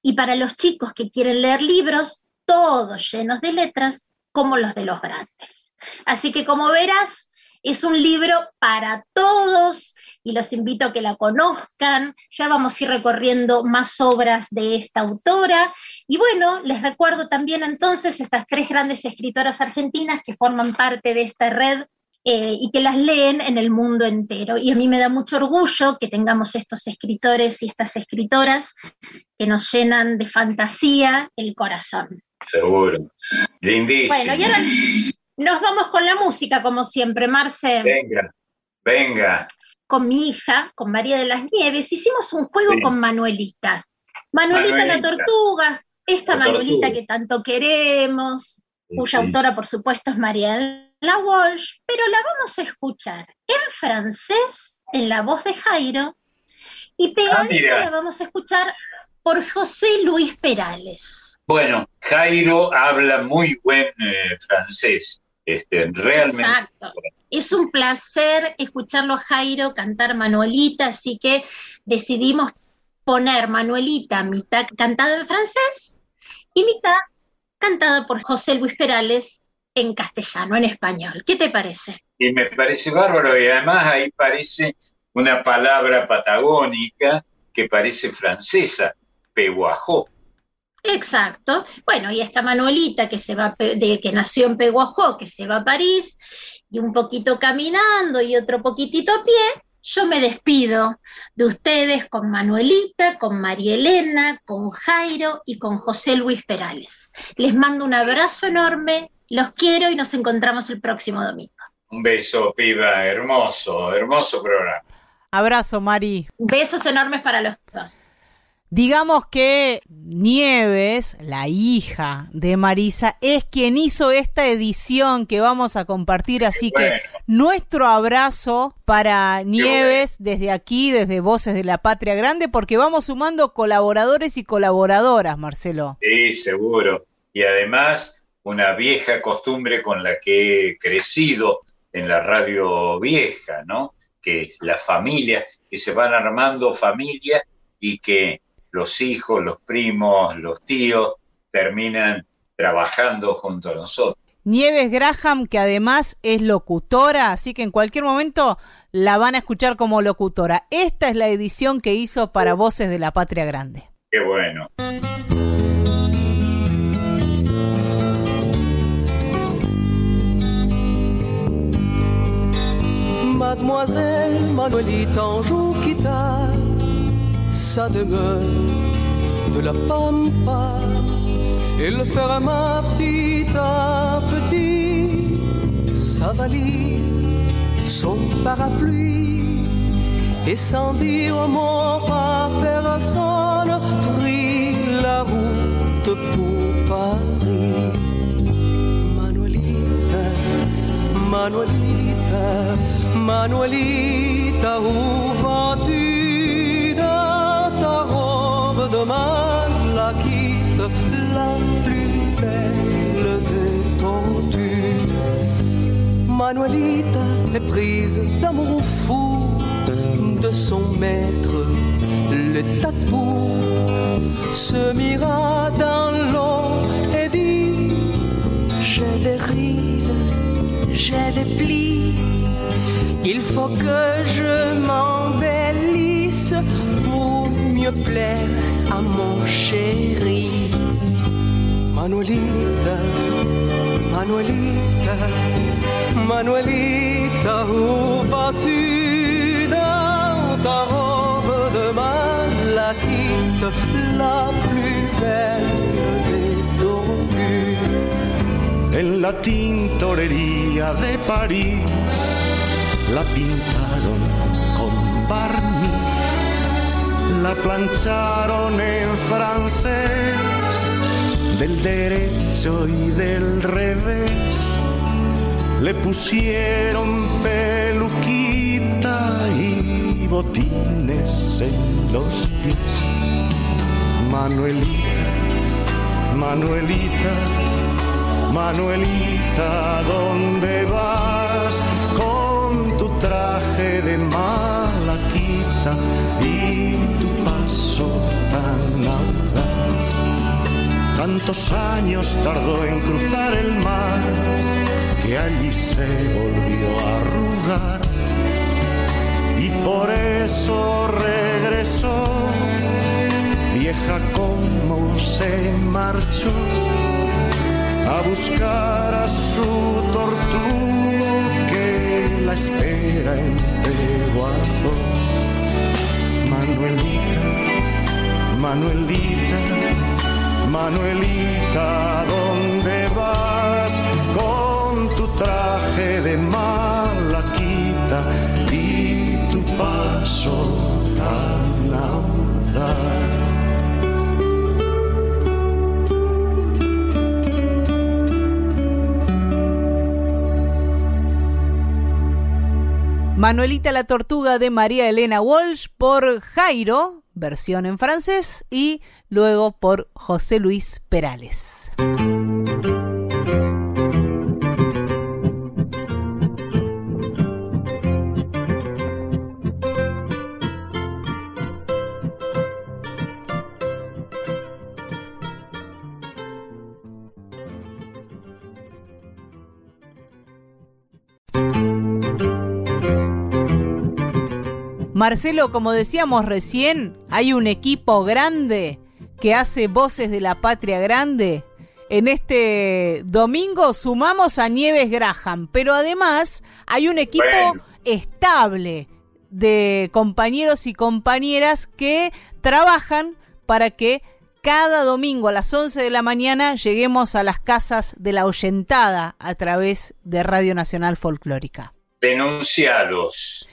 Y para los chicos que quieren leer libros, todos llenos de letras, como los de los grandes. Así que como verás, es un libro para todos y los invito a que la conozcan. Ya vamos a ir recorriendo más obras de esta autora. Y bueno, les recuerdo también entonces estas tres grandes escritoras argentinas que forman parte de esta red eh, y que las leen en el mundo entero. Y a mí me da mucho orgullo que tengamos estos escritores y estas escritoras que nos llenan de fantasía el corazón. Seguro. Lindísimo. Bueno, y ahora nos vamos con la música, como siempre, Marce. Venga, venga. Con mi hija, con María de las Nieves, hicimos un juego con Manuelita. Manuelita, la tortuga, esta Manuelita que tanto queremos, cuya autora por supuesto es María La Walsh, pero la vamos a escuchar en francés, en la voz de Jairo, y pegadita ah, la vamos a escuchar por José Luis Perales. Bueno, Jairo habla muy buen eh, francés, este, realmente. Exacto. Es un placer escucharlo a Jairo cantar Manuelita, así que decidimos poner Manuelita mitad cantada en francés y mitad cantada por José Luis Perales en castellano, en español. ¿Qué te parece? Y me parece bárbaro y además ahí parece una palabra patagónica que parece francesa, peguajó. Exacto. Bueno, y esta Manuelita que se va de, que nació en Peguajó, que se va a París y un poquito caminando y otro poquitito a pie, yo me despido de ustedes con Manuelita, con María Elena, con Jairo y con José Luis Perales. Les mando un abrazo enorme, los quiero y nos encontramos el próximo domingo. Un beso, piba, hermoso, hermoso programa. Abrazo, Mari. Besos enormes para los dos. Digamos que Nieves, la hija de Marisa, es quien hizo esta edición que vamos a compartir, así que nuestro abrazo para Nieves desde aquí, desde Voces de la Patria Grande, porque vamos sumando colaboradores y colaboradoras, Marcelo. Sí, seguro. Y además, una vieja costumbre con la que he crecido en la radio vieja, ¿no? Que la familia, que se van armando familias y que los hijos, los primos, los tíos terminan trabajando junto a nosotros. Nieves Graham, que además es locutora, así que en cualquier momento la van a escuchar como locutora. Esta es la edición que hizo para Voces de la Patria Grande. Qué bueno. Mademoiselle Manuelita demeure de la pampa. Il ferma petit à petit sa valise, son parapluie, et sans dire un mot à personne, prit la route pour Paris. Manuelita, Manuelita, Manuelita, où Manuelita est prise d'amour fou de son maître, le tatou. Se mira dans l'eau et dit J'ai des rides, j'ai des plis, il faut que je m'embellisse pour mieux plaire mon chéri, Manuelita, Manuelita, Manuelita, où vas-tu dans ta robe de malachite, la plus belle des tortues En la tintorería de París la pintaron con barniz, la plancharon en francés, del derecho y del revés, le pusieron peluquita y botines en los pies. Manuelita, Manuelita, Manuelita, ¿dónde vas? traje de malaquita Tantos años tardó en cruzar el mar que allí se volvió a arrugar y por eso regresó vieja como se marchó a buscar a su tortuga la espera en Peguajo. Manuelita, Manuelita, Manuelita, ¿dónde vas con tu traje de malaquita y tu paso tan audaz? Manuelita la Tortuga de María Elena Walsh por Jairo, versión en francés, y luego por José Luis Perales. Marcelo, como decíamos recién, hay un equipo grande que hace voces de la patria grande. En este domingo sumamos a Nieves Graham, pero además hay un equipo estable de compañeros y compañeras que trabajan para que cada domingo a las 11 de la mañana lleguemos a las casas de la oyentada a través de Radio Nacional Folclórica. Denunciados.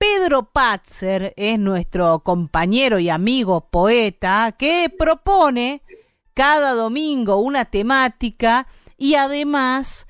Pedro Patzer es nuestro compañero y amigo poeta que propone cada domingo una temática y además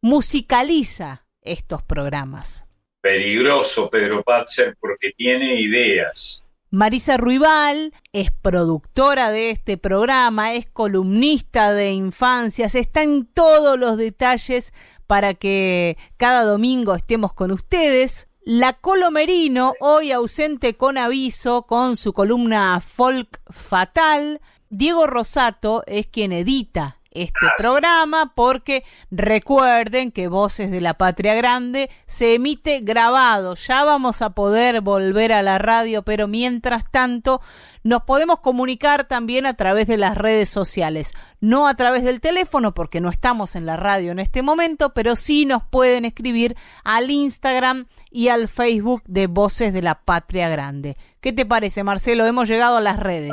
musicaliza estos programas. Peligroso Pedro Patzer porque tiene ideas. Marisa Ruibal es productora de este programa, es columnista de infancias, está en todos los detalles para que cada domingo estemos con ustedes. La Colomerino, hoy ausente con aviso con su columna Folk Fatal. Diego Rosato es quien edita este programa porque recuerden que Voces de la Patria Grande se emite grabado. Ya vamos a poder volver a la radio, pero mientras tanto nos podemos comunicar también a través de las redes sociales. No a través del teléfono porque no estamos en la radio en este momento, pero sí nos pueden escribir al Instagram y al Facebook de Voces de la Patria Grande. ¿Qué te parece, Marcelo? Hemos llegado a las redes.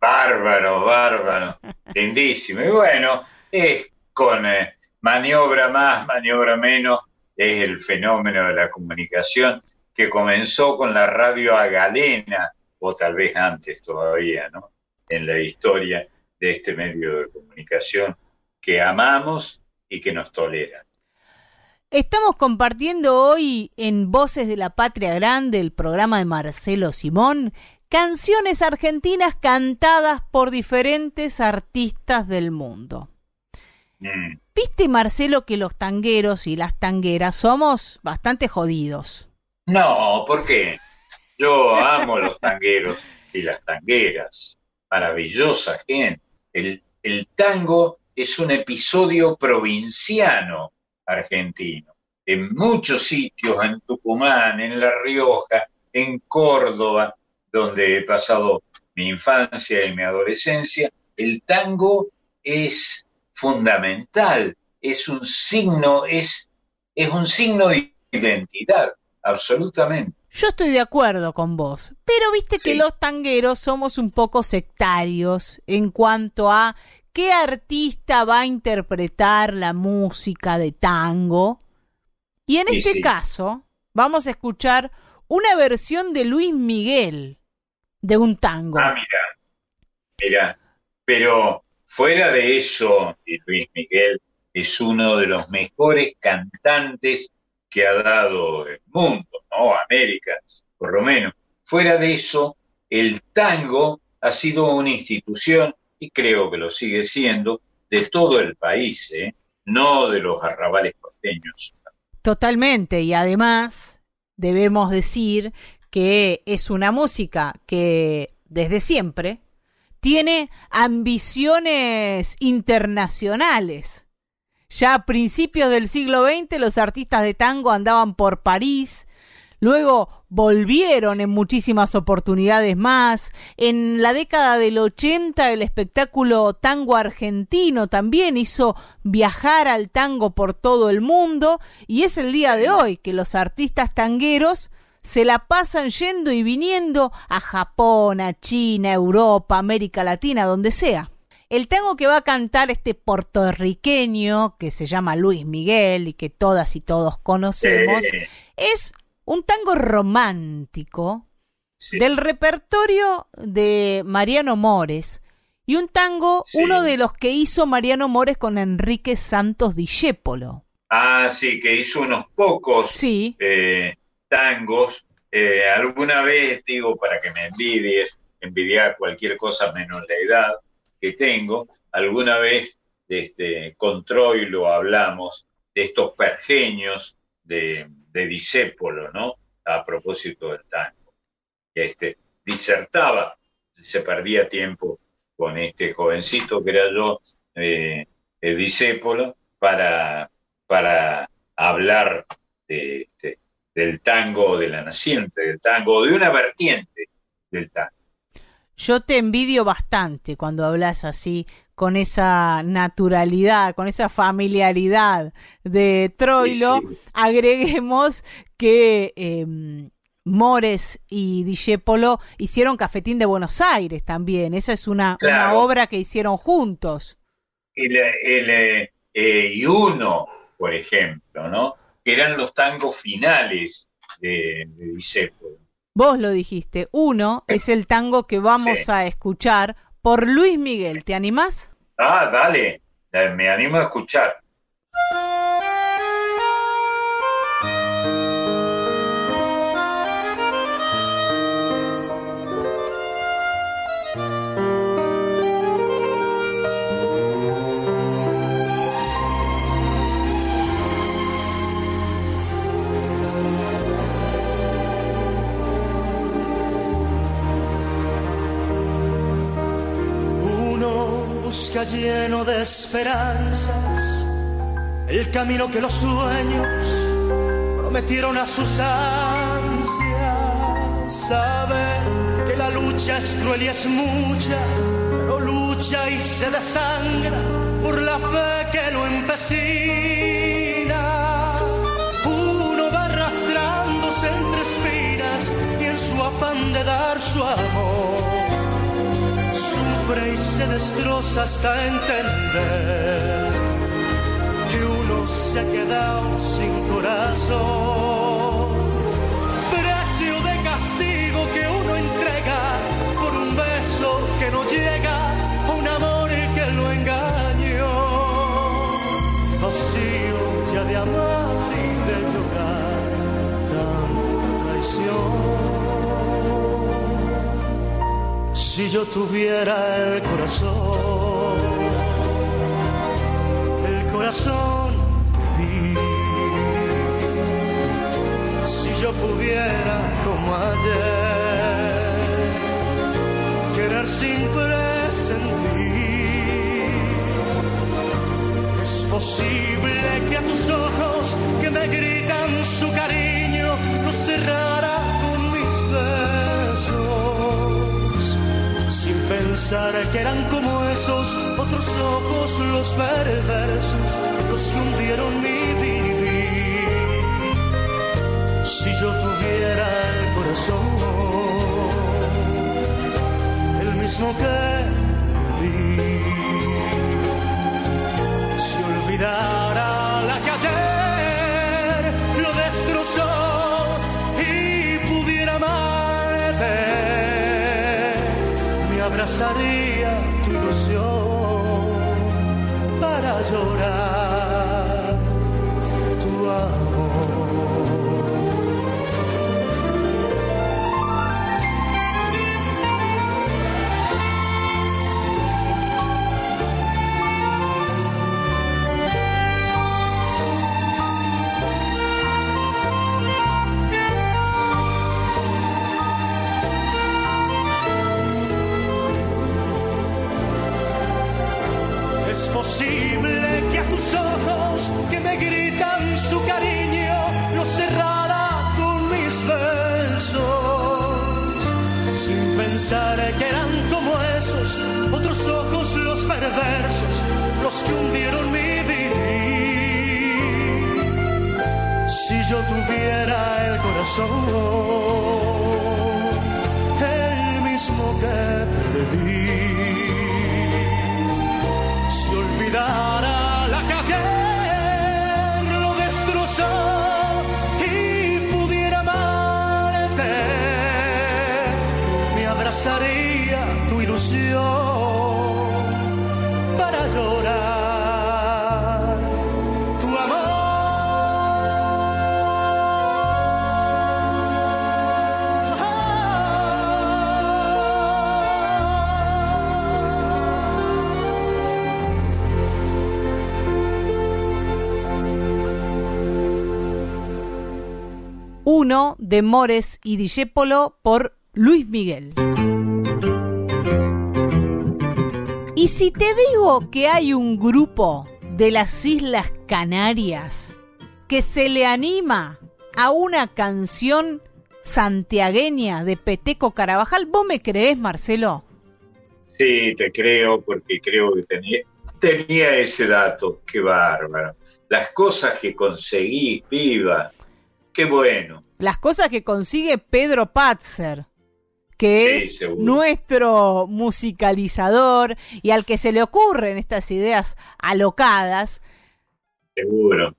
Bárbaro, bárbaro, lindísimo. Y bueno, es con eh, maniobra más, maniobra menos, es el fenómeno de la comunicación que comenzó con la radio a galena, o tal vez antes todavía, ¿no? En la historia de este medio de comunicación que amamos y que nos tolera. Estamos compartiendo hoy en Voces de la Patria Grande el programa de Marcelo Simón canciones argentinas cantadas por diferentes artistas del mundo. Mm. ¿Viste, Marcelo, que los tangueros y las tangueras somos bastante jodidos? No, ¿por qué? Yo amo los tangueros y las tangueras. Maravillosa gente. El, el tango es un episodio provinciano argentino. En muchos sitios, en Tucumán, en La Rioja, en Córdoba, donde he pasado mi infancia y mi adolescencia, el tango es fundamental es un signo, es, es un signo de identidad, absolutamente. Yo estoy de acuerdo con vos, pero viste que los tangueros somos un poco sectarios en cuanto a qué artista va a interpretar la música de tango. Y en este caso, vamos a escuchar una versión de Luis Miguel de un tango. Ah, mira, mira, pero fuera de eso, Luis Miguel es uno de los mejores cantantes que ha dado el mundo, ¿no? América, por lo menos. Fuera de eso, el tango ha sido una institución, y creo que lo sigue siendo, de todo el país, ¿eh? no de los arrabales porteños. Totalmente, y además debemos decir que es una música que desde siempre tiene ambiciones internacionales. Ya a principios del siglo XX los artistas de tango andaban por París, luego volvieron en muchísimas oportunidades más. En la década del 80 el espectáculo tango argentino también hizo viajar al tango por todo el mundo y es el día de hoy que los artistas tangueros se la pasan yendo y viniendo a Japón, a China, Europa, América Latina, donde sea. El tango que va a cantar este puertorriqueño que se llama Luis Miguel y que todas y todos conocemos es un tango romántico del repertorio de Mariano Mores y un tango, uno de los que hizo Mariano Mores con Enrique Santos Discépolo. Ah, sí, que hizo unos pocos sí. Eh, tangos. Eh, alguna vez, digo, para que me envidies, envidiar cualquier cosa menos la edad que tengo, alguna vez este, con Troilo hablamos de estos pergeños de, de Disépolo, ¿no? A propósito del tango. Este, disertaba, se perdía tiempo con este jovencito que era yo, eh, Disépolo, para, para hablar de, este, del tango, de la naciente del tango, de una vertiente del tango. Yo te envidio bastante cuando hablas así, con esa naturalidad, con esa familiaridad de Troilo. Agreguemos que em, Mores y Dijépolo hicieron Cafetín de Buenos Aires también. Esa es una, obra que hicieron juntos. El, el eh, y uno, por ejemplo, ¿no? que eran los tangos finales de, de Vos lo dijiste, uno es el tango que vamos a escuchar por Luis Miguel. ¿Te animás? Ah, dale, me animo a escuchar. Lleno de esperanzas, el camino que los sueños prometieron a sus ansias. Sabe que la lucha es cruel y es mucha, pero lucha y se desangra por la fe que lo empecina. Uno va arrastrándose entre espinas y en su afán de dar su amor y se destroza hasta entender que uno se ha quedado sin corazón. Si yo tuviera el corazón, el corazón que di, si yo pudiera como ayer, querer sin presentir, es posible que a tus ojos que me gritan su cariño pensar que eran como esos otros ojos los perversos, los que hundieron mi vivir. Si yo tuviera el corazón, el mismo que me pensar que eran como esos otros ojos los perversos, los que hundieron mi vivir. Si yo tuviera el corazón, el mismo que perdí de Mores y Dijépolo por Luis Miguel. Y si te digo que hay un grupo de las Islas Canarias que se le anima a una canción santiagueña de Peteco Carabajal, ¿vos me creés, Marcelo? Sí, te creo, porque creo que tenía, tenía ese dato. Qué bárbaro. Las cosas que conseguí, viva. Qué bueno. Las cosas que consigue Pedro Patzer, que Sí, es seguro. nuestro musicalizador y al que se le ocurren estas ideas alocadas. Seguro.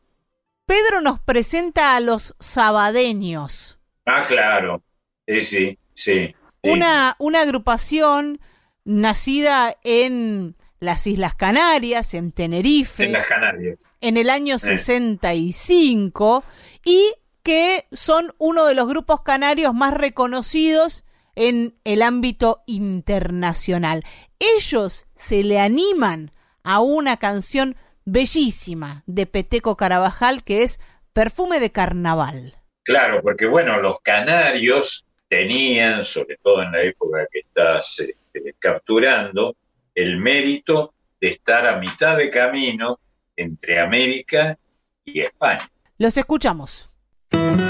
Pedro nos presenta a los sabadeños, Ah, claro. Sí, sí, sí. una, una agrupación nacida en las Islas Canarias, en Tenerife, En las Canarias. en el año 65 y que son uno de los grupos canarios más reconocidos en el ámbito internacional. Ellos se le animan a una canción bellísima de Peteco Carabajal que es Perfume de Carnaval. Claro, porque bueno, los canarios tenían, sobre todo en la época que estás este, capturando, el mérito de estar a mitad de camino entre América y España. Los escuchamos.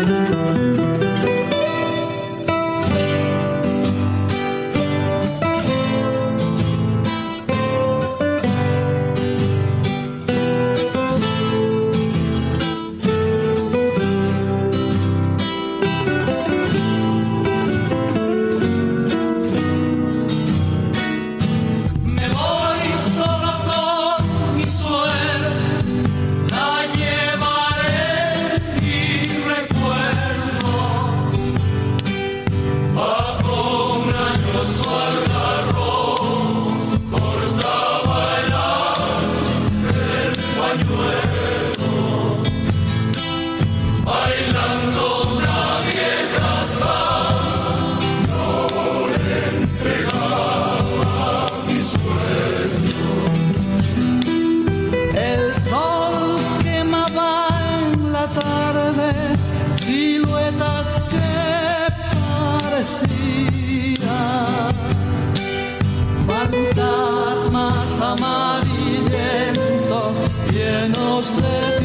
Me poesía, fantasmas amarillentos llenos de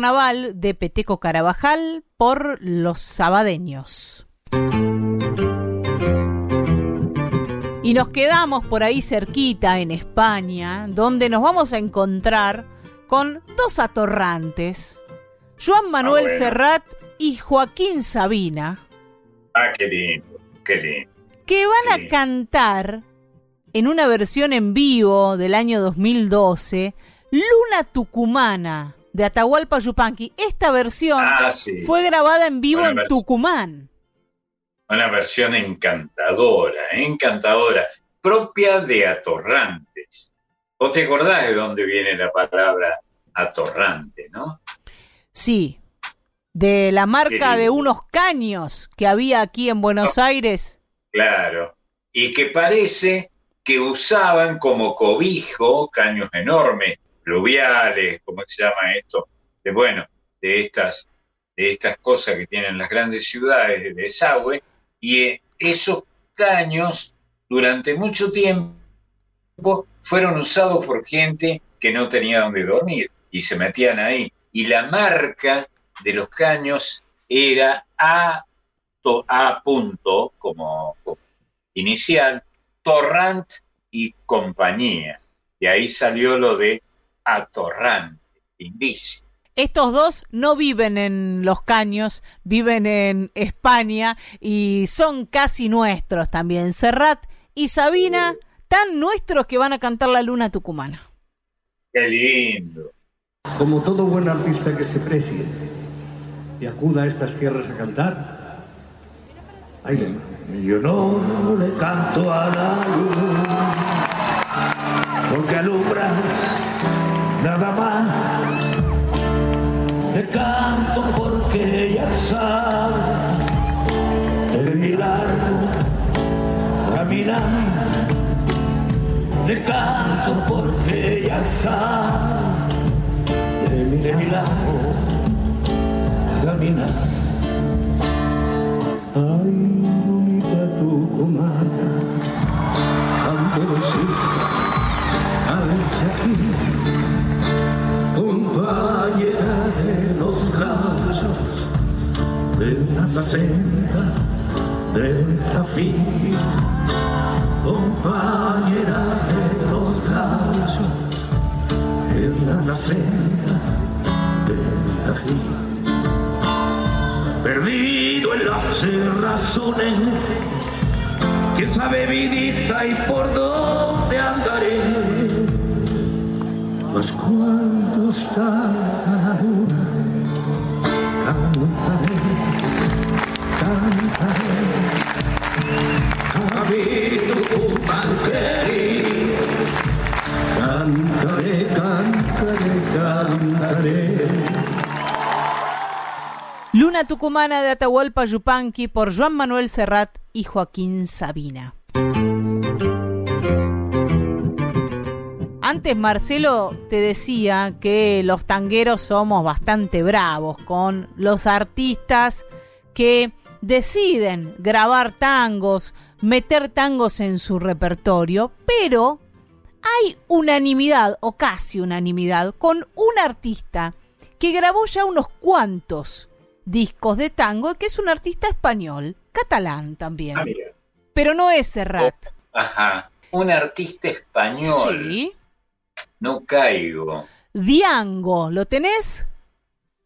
carnaval de Peteco Carabajal por los sabadeños. Y nos quedamos por ahí cerquita en España, donde nos vamos a encontrar con dos atorrantes, Juan Manuel Ah, bueno. Serrat y Joaquín Sabina, Ah, qué lindo, qué lindo. que van a cantar en una versión en vivo del año 2012, Luna Tucumana de Atahualpa Yupanqui. Esta versión Ah, sí. fue grabada en vivo en. Tucumán. Una versión encantadora, encantadora, propia de atorrantes. ¿Vos te acordás de dónde viene la palabra atorrante, no? Sí, de la marca de unos caños que había aquí en Buenos Aires. Claro. Y que parece que usaban como cobijo caños enormes, pluviales, ¿cómo se llama esto? De bueno, de estas, de estas cosas que tienen las grandes ciudades de desagüe, y eh, esos caños durante mucho tiempo fueron usados por gente que no tenía donde dormir y se metían ahí. Y la marca de los caños era A, to- A punto como, como inicial, Torrant y compañía. Y ahí salió lo de atorrante, indicio. Estos dos no viven en Los Caños, viven en España y son casi nuestros también. Serrat y Sabina, tan nuestros que van a cantar la luna tucumana. Qué lindo. Como todo buen artista que se precie y acuda a estas tierras a cantar, ahí les va. Yo no le canto a la luz porque alumbra nada más. Le canto porque ella sabe de mi largo caminar. Le canto porque ella sabe de mi, de mi largo caminar. Ay, bonita Tucumana, amorosita, alza aquí, de las sendas del Tafí, compañera de los gallos en la senda del Tafí. Perdido en las cerrazones, quién sabe vidita y por dónde andaré. mas cuando salga la luna, Luna tucumana de Atahualpa Yupanqui por Juan Manuel Serrat y Joaquín Sabina. Antes Marcelo te decía que los tangueros somos bastante bravos con los artistas que deciden grabar tangos, meter tangos en su repertorio, pero hay unanimidad o casi unanimidad con un artista que grabó ya unos cuantos discos de tango, que es un artista español, catalán también. Ah, mira. Pero no es Serrat. Ajá. Un artista español. Sí. No caigo. Diango, ¿lo tenés?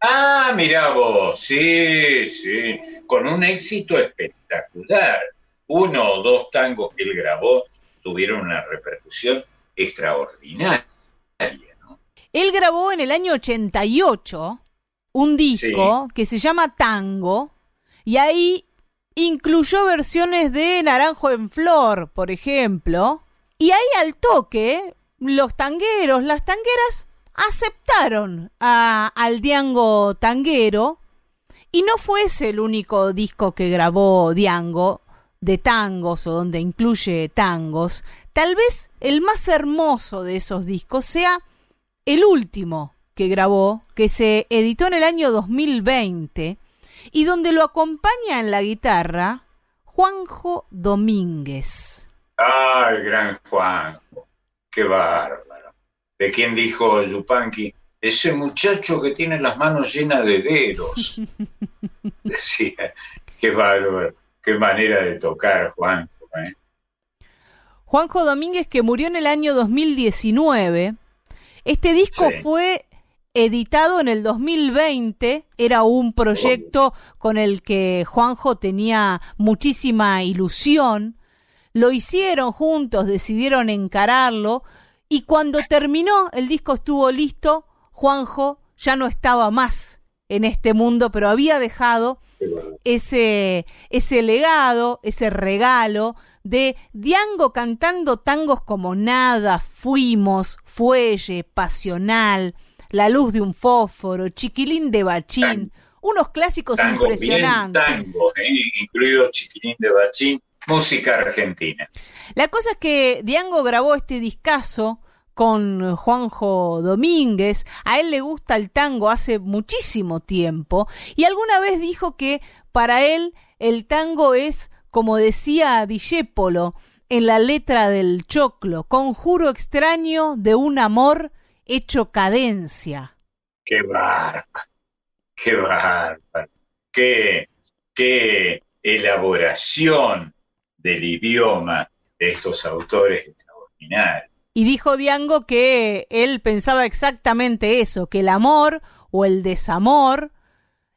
Ah, mirá vos, sí, sí, con un éxito espectacular. Uno o dos tangos que él grabó tuvieron una repercusión extraordinaria. Él grabó en el año 88 un disco que se llama Tango y ahí incluyó versiones de Naranjo en Flor, por ejemplo. Y ahí al toque, los tangueros, las tangueras aceptaron a, al Diango tanguero y no fue ese el único disco que grabó Diango de tangos o donde incluye tangos. Tal vez el más hermoso de esos discos sea el último que grabó, que se editó en el año 2020 y donde lo acompaña en la guitarra Juanjo Domínguez. Ah, el gran Juanjo, qué bárbaro. ¿De quién dijo Yupanqui? Ese muchacho que tiene las manos llenas de dedos. Decía, qué bárbaro, qué manera de tocar Juanjo. ¿eh? Juanjo Domínguez que murió en el año 2019. Este disco fue editado en el 2020. Era un proyecto con el que Juanjo tenía muchísima ilusión. Lo hicieron juntos, decidieron encararlo. Y cuando terminó, el disco estuvo listo, Juanjo ya no estaba más en este mundo, pero había dejado ese, ese legado, ese regalo de Diango cantando tangos como Nada, Fuimos, Fuelle, Pasional, La luz de un fósforo, Chiquilín de Bachín, unos clásicos impresionantes. tango, ¿eh? incluido Chiquilín de Bachín, música argentina. La cosa es que Diango grabó este discazo con Juanjo Domínguez, a él le gusta el tango hace muchísimo tiempo y alguna vez dijo que para él el tango es como decía Dijépolo en la letra del choclo, conjuro extraño de un amor hecho cadencia. Qué bárbaro, qué bárbaro, qué, qué elaboración del idioma de estos autores extraordinarios. Y dijo Diango que él pensaba exactamente eso, que el amor o el desamor,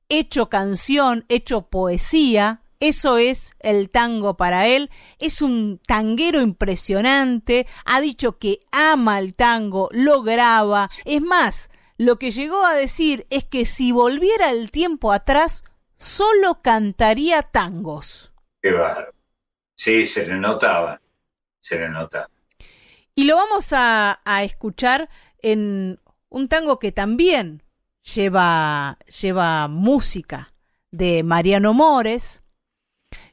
hecho canción, hecho poesía, eso es el tango para él. Es un tanguero impresionante. Ha dicho que ama el tango, lo graba. Es más, lo que llegó a decir es que si volviera el tiempo atrás, solo cantaría tangos. Qué bárbaro. Sí, se le notaba. Se le notaba. Y lo vamos a, a escuchar en un tango que también lleva, lleva música de Mariano Mores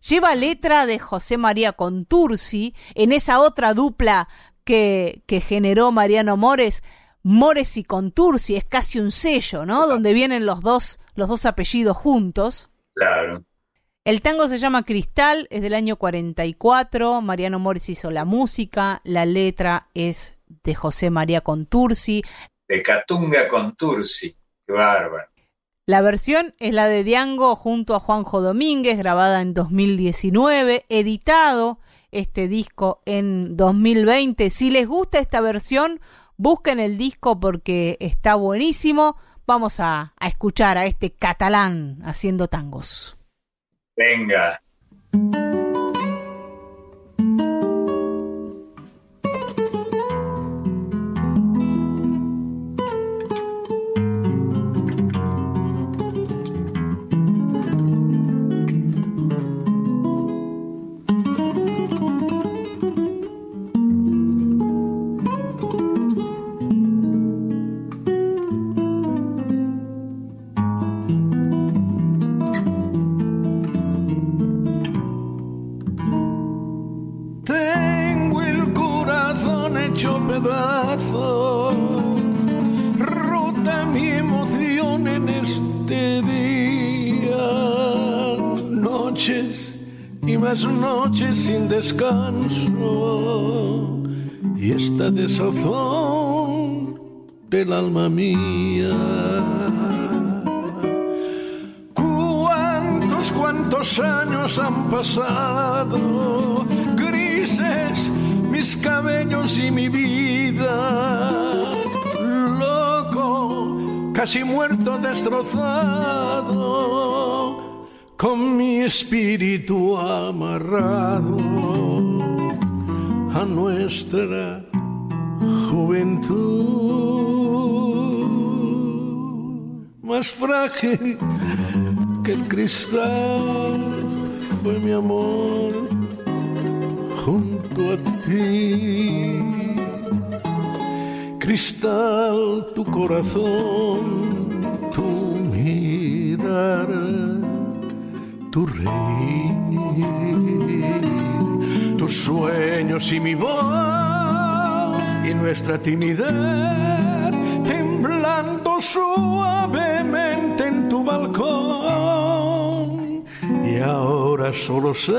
lleva letra de José María Contursi, en esa otra dupla que, que generó Mariano Mores, Mores y Contursi, es casi un sello, ¿no? Donde vienen los dos, los dos apellidos juntos. Claro. El tango se llama Cristal, es del año 44, Mariano Mores hizo la música, la letra es de José María Contursi. De Catunga Contursi, qué bárbaro. La versión es la de Diango junto a Juanjo Domínguez, grabada en 2019, editado este disco en 2020. Si les gusta esta versión, busquen el disco porque está buenísimo. Vamos a, a escuchar a este catalán haciendo tangos. Venga. Descanso y esta desazón del alma mía. ¿Cuántos, cuántos años han pasado? Grises mis cabellos y mi vida. Loco, casi muerto, destrozado con mi espíritu amarrado a nuestra juventud. Más frágil que el cristal fue mi amor junto a ti. Cristal, tu corazón, tu mirar, tu reír, tus sueños y mi voz y nuestra timidez temblando suavemente en tu balcón. Y ahora solo sé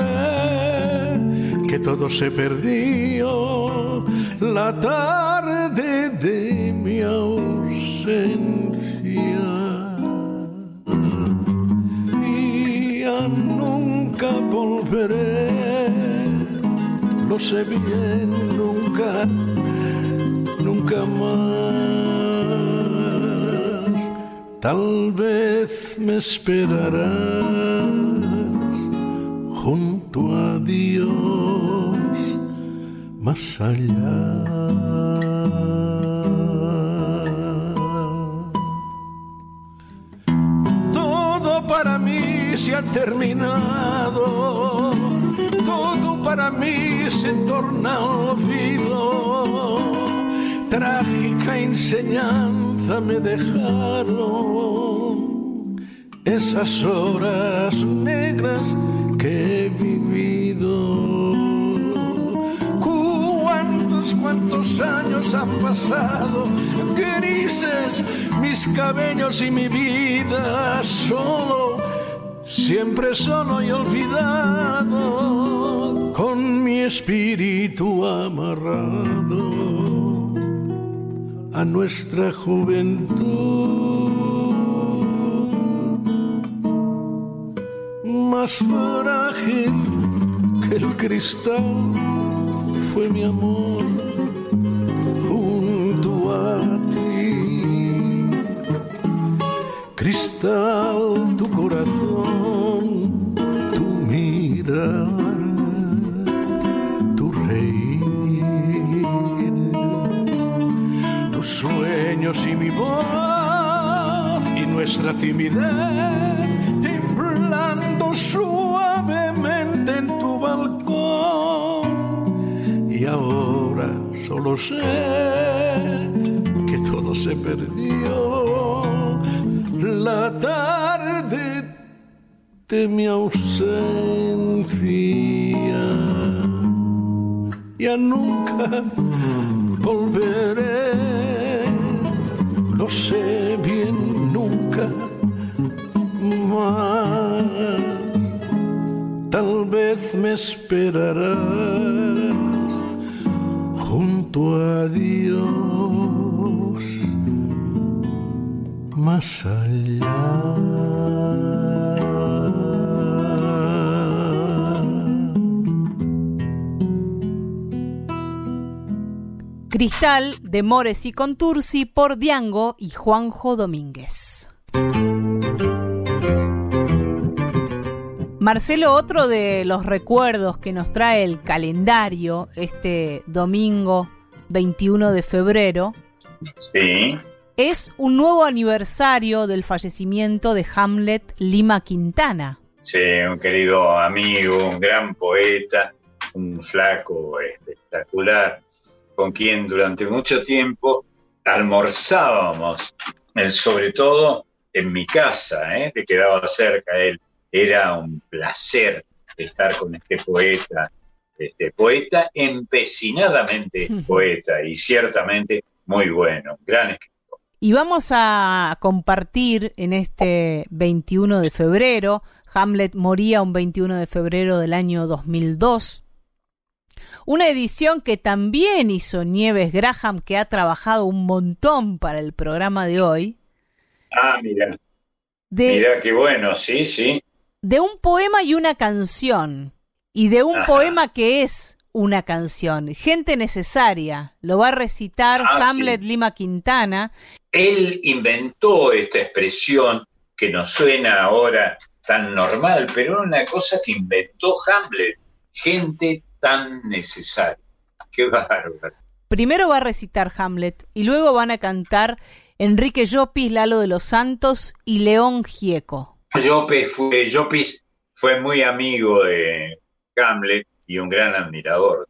que todo se perdió la tarde de mi ausencia. Lo sé bien, nunca, nunca más. Tal vez me esperarás junto a Dios más allá. Todo para mí se ha terminado, todo para mí se torna olvido. Trágica enseñanza me dejaron esas horas negras que he vivido. ¿Cuántos, cuántos años han pasado? Grises mis cabellos y mi vida, solo, siempre solo y olvidado, con mi espíritu amarrado a nuestra juventud. más frágil que el cristal fue mi amor nuestra timidez temblando suavemente en tu balcón. Y ahora solo sé que todo se perdió. La tarde de mi ausencia. Ya nunca volveré, lo sé Tal vez me esperarás junto a Dios más allá. Cristal de Mores y Contursi por Diango y Juanjo Domínguez. Marcelo, otro de los recuerdos que nos trae el calendario este domingo 21 de febrero Sí. es un nuevo aniversario del fallecimiento de Hamlet Lima Quintana. Sí, un querido amigo, un gran poeta, un flaco espectacular, con quien durante mucho tiempo almorzábamos, sobre todo en mi casa, ¿eh? que quedaba cerca él. Era un placer estar con este poeta, este poeta empecinadamente poeta y ciertamente muy bueno, gran escritor. Y vamos a compartir en este 21 de febrero, Hamlet moría un 21 de febrero del año 2002, una edición que también hizo Nieves Graham, que ha trabajado un montón para el programa de hoy, Ah, mira, de, mira qué bueno, sí, sí. De un poema y una canción, y de un Ajá. poema que es una canción, Gente Necesaria, lo va a recitar Ah, Hamlet sí. Lima Quintana, Él inventó esta expresión que nos suena ahora tan normal, pero una cosa que inventó Hamlet, gente tan necesaria. Qué bárbaro. Primero va a recitar Hamlet y luego van a cantar Enrique Llopis, Lalo de los Santos y León Gieco. Llopis fue, fue muy amigo de Hamlet y un gran admirador.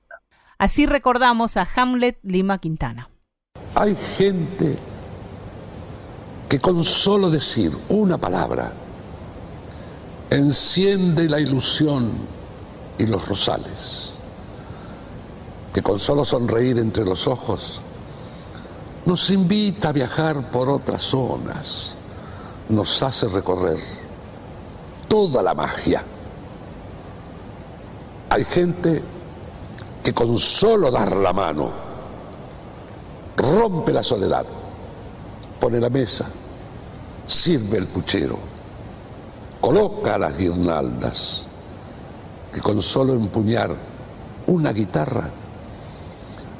Así recordamos a Hamlet Lima Quintana. Hay gente que con solo decir una palabra enciende la ilusión y los rosales, que con solo sonreír entre los ojos nos invita a viajar por otras zonas, nos hace recorrer toda la magia. Hay gente que con solo dar la mano rompe la soledad, pone la mesa, sirve el puchero, coloca las guirnaldas, que con solo empuñar una guitarra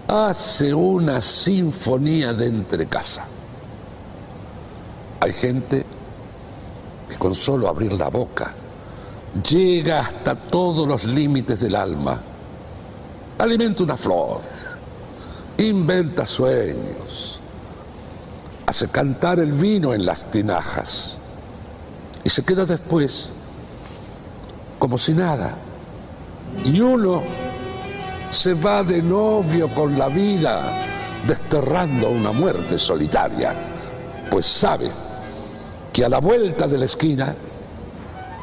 hace una sinfonía de entre casa. Hay gente que con solo abrir la boca llega hasta todos los límites del alma, alimenta una flor, inventa sueños, hace cantar el vino en las tinajas y se queda después como si nada. Y uno se va de novio con la vida, desterrando una muerte solitaria, pues sabe que a la vuelta de la esquina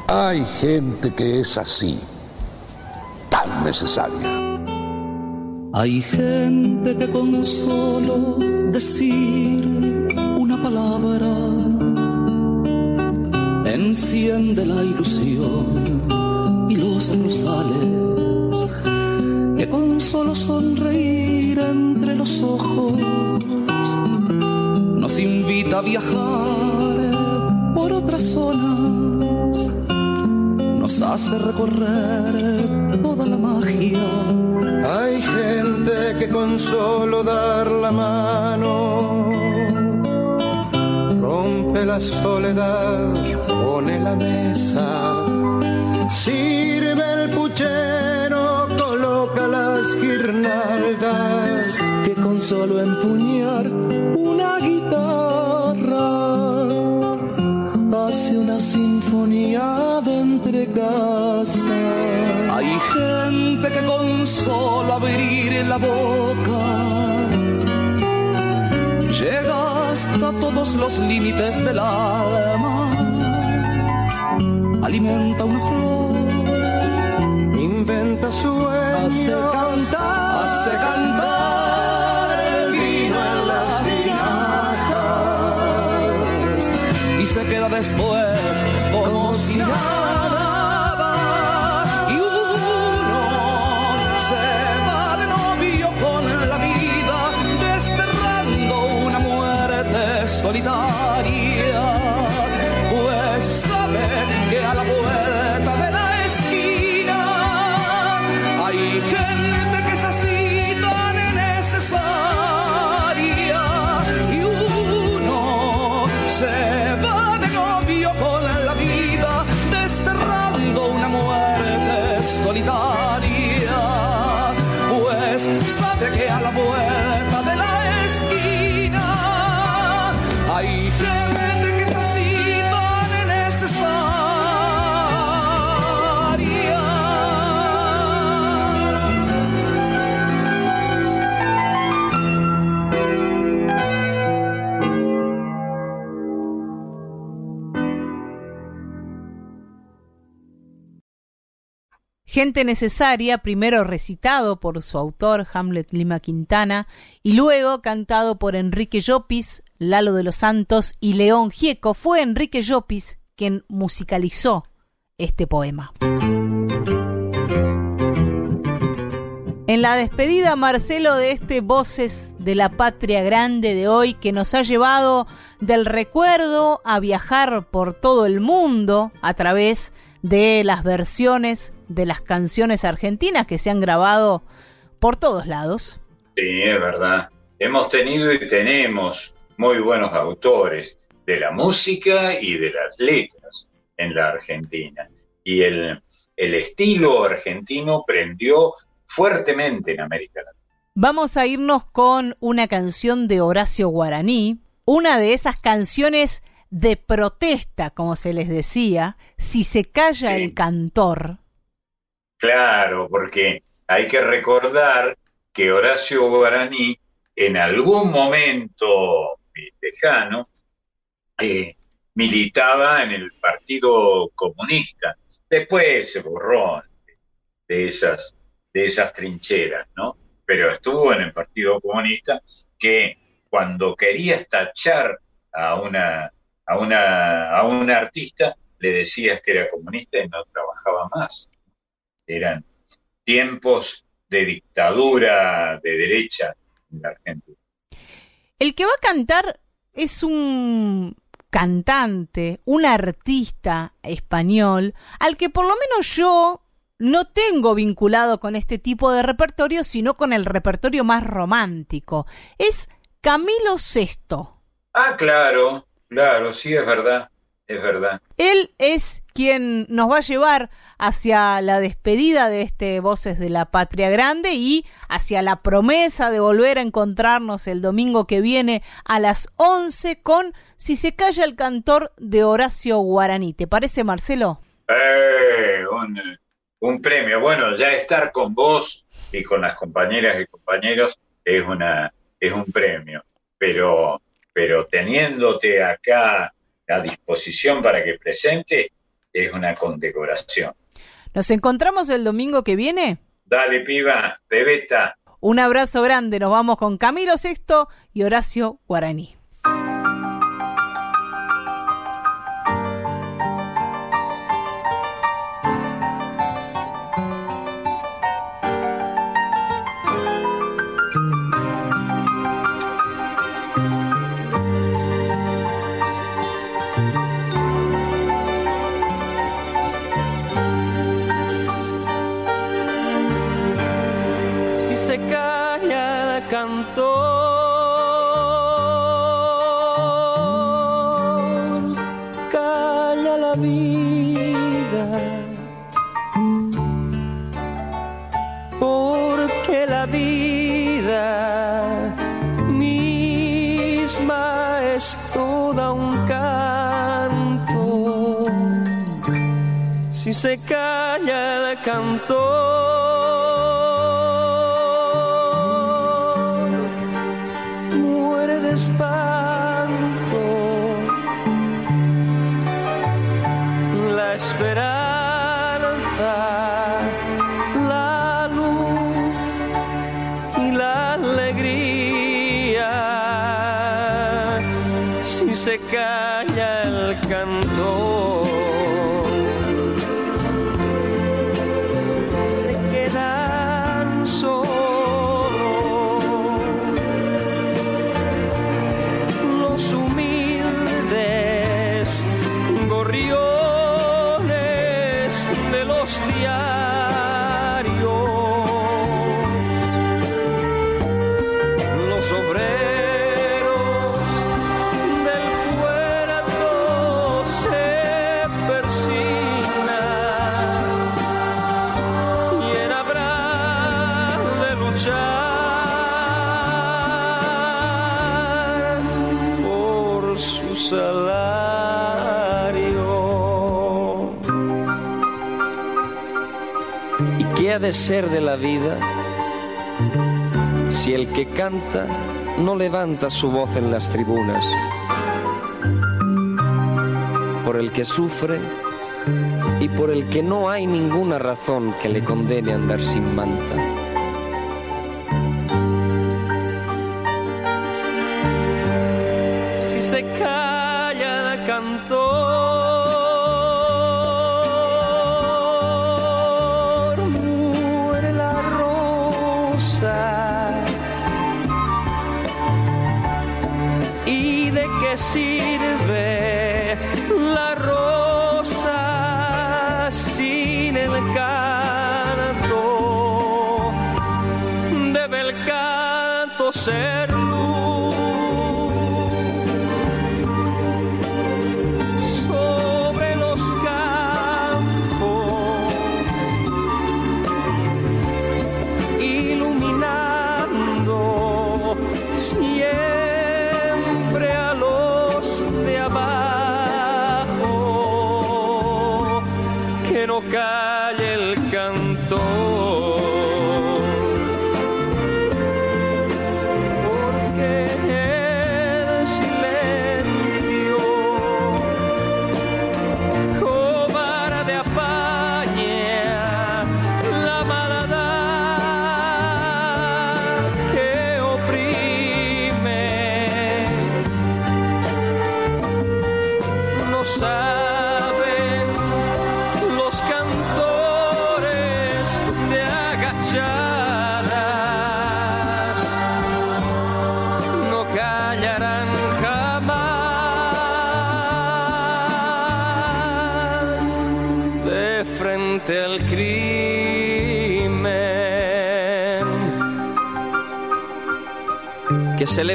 hay gente que es así, tan necesaria. Hay gente que con solo decir una palabra enciende la ilusión y los rosales con solo sonreír entre los ojos nos invita a viajar por otras zonas, nos hace recorrer toda la magia. Hay gente que con solo dar la mano rompe la soledad, pone la mesa, sirve el puchero las guirnaldas que con solo empuñar una guitarra sinfonía de entre casa. Hay gente que con solo abrir la boca llega hasta todos los límites del alma, alimenta una flor inventa sueños, hace cantar, hace cantar queda después como si nada Gente necesaria, primero recitado por su autor Hamlet Lima Quintana y luego cantado por Enrique Llopis, Lalo de los Santos y León Gieco. Fue Enrique Llopis quien musicalizó este poema. En la despedida, Marcelo, de este Voces de la Patria Grande de hoy que nos ha llevado del recuerdo a viajar por todo el mundo a través de las versiones de las canciones argentinas que se han grabado por todos lados. Sí, es verdad. Hemos tenido y tenemos muy buenos autores de la música y de las letras. en la Argentina. Y el, el estilo argentino prendió fuertemente en América Latina. Vamos a irnos con una canción de Horacio Guaraní, una de esas canciones de protesta, como se les decía, si se calla el cantor. Claro, porque hay que recordar que Horacio Guaraní en algún momento lejano eh, militaba en el Partido Comunista. Después se borró de esas, de esas trincheras, ¿no? Pero estuvo en el Partido Comunista que cuando quería estachar a una, a una, a un artista, le decías que era comunista y no trabajaba más. Eran tiempos de dictadura de derecha en la Argentina. El que va a cantar es un cantante, un artista español, al que por lo menos yo no tengo vinculado con este tipo de repertorio, sino con el repertorio más romántico. Es Camilo VI. Ah, claro, claro, sí, es verdad, es verdad. Él es quien nos va a llevar hacia la despedida de este Voces de la Patria Grande y hacia la promesa de volver a encontrarnos el domingo que viene a las 11 con Si se calla el cantor de Horacio Guaraní. ¿Te parece, Marcelo? Eh, un, premio. Bueno, ya estar con vos y con las compañeras y compañeros es, una, es un premio, pero, pero teniéndote acá a disposición para que presente es una condecoración. ¿Nos encontramos el domingo que viene? Dale, piba, bebeta. Un abrazo grande, nos vamos con Camilo Sexto y Horacio Guaraní. Se calla el cantor. De ser de la vida si el que canta no levanta su voz en las tribunas? Por el que sufre y por el que no hay ninguna razón que le condene a andar sin manta.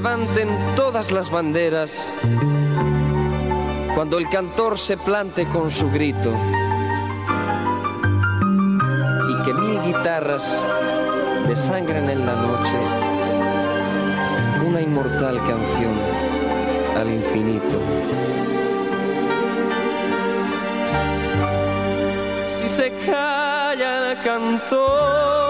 Levanten todas las banderas cuando el cantor se plante con su grito y que mil guitarras desangren en la noche una inmortal canción al infinito. Si se calla el cantor,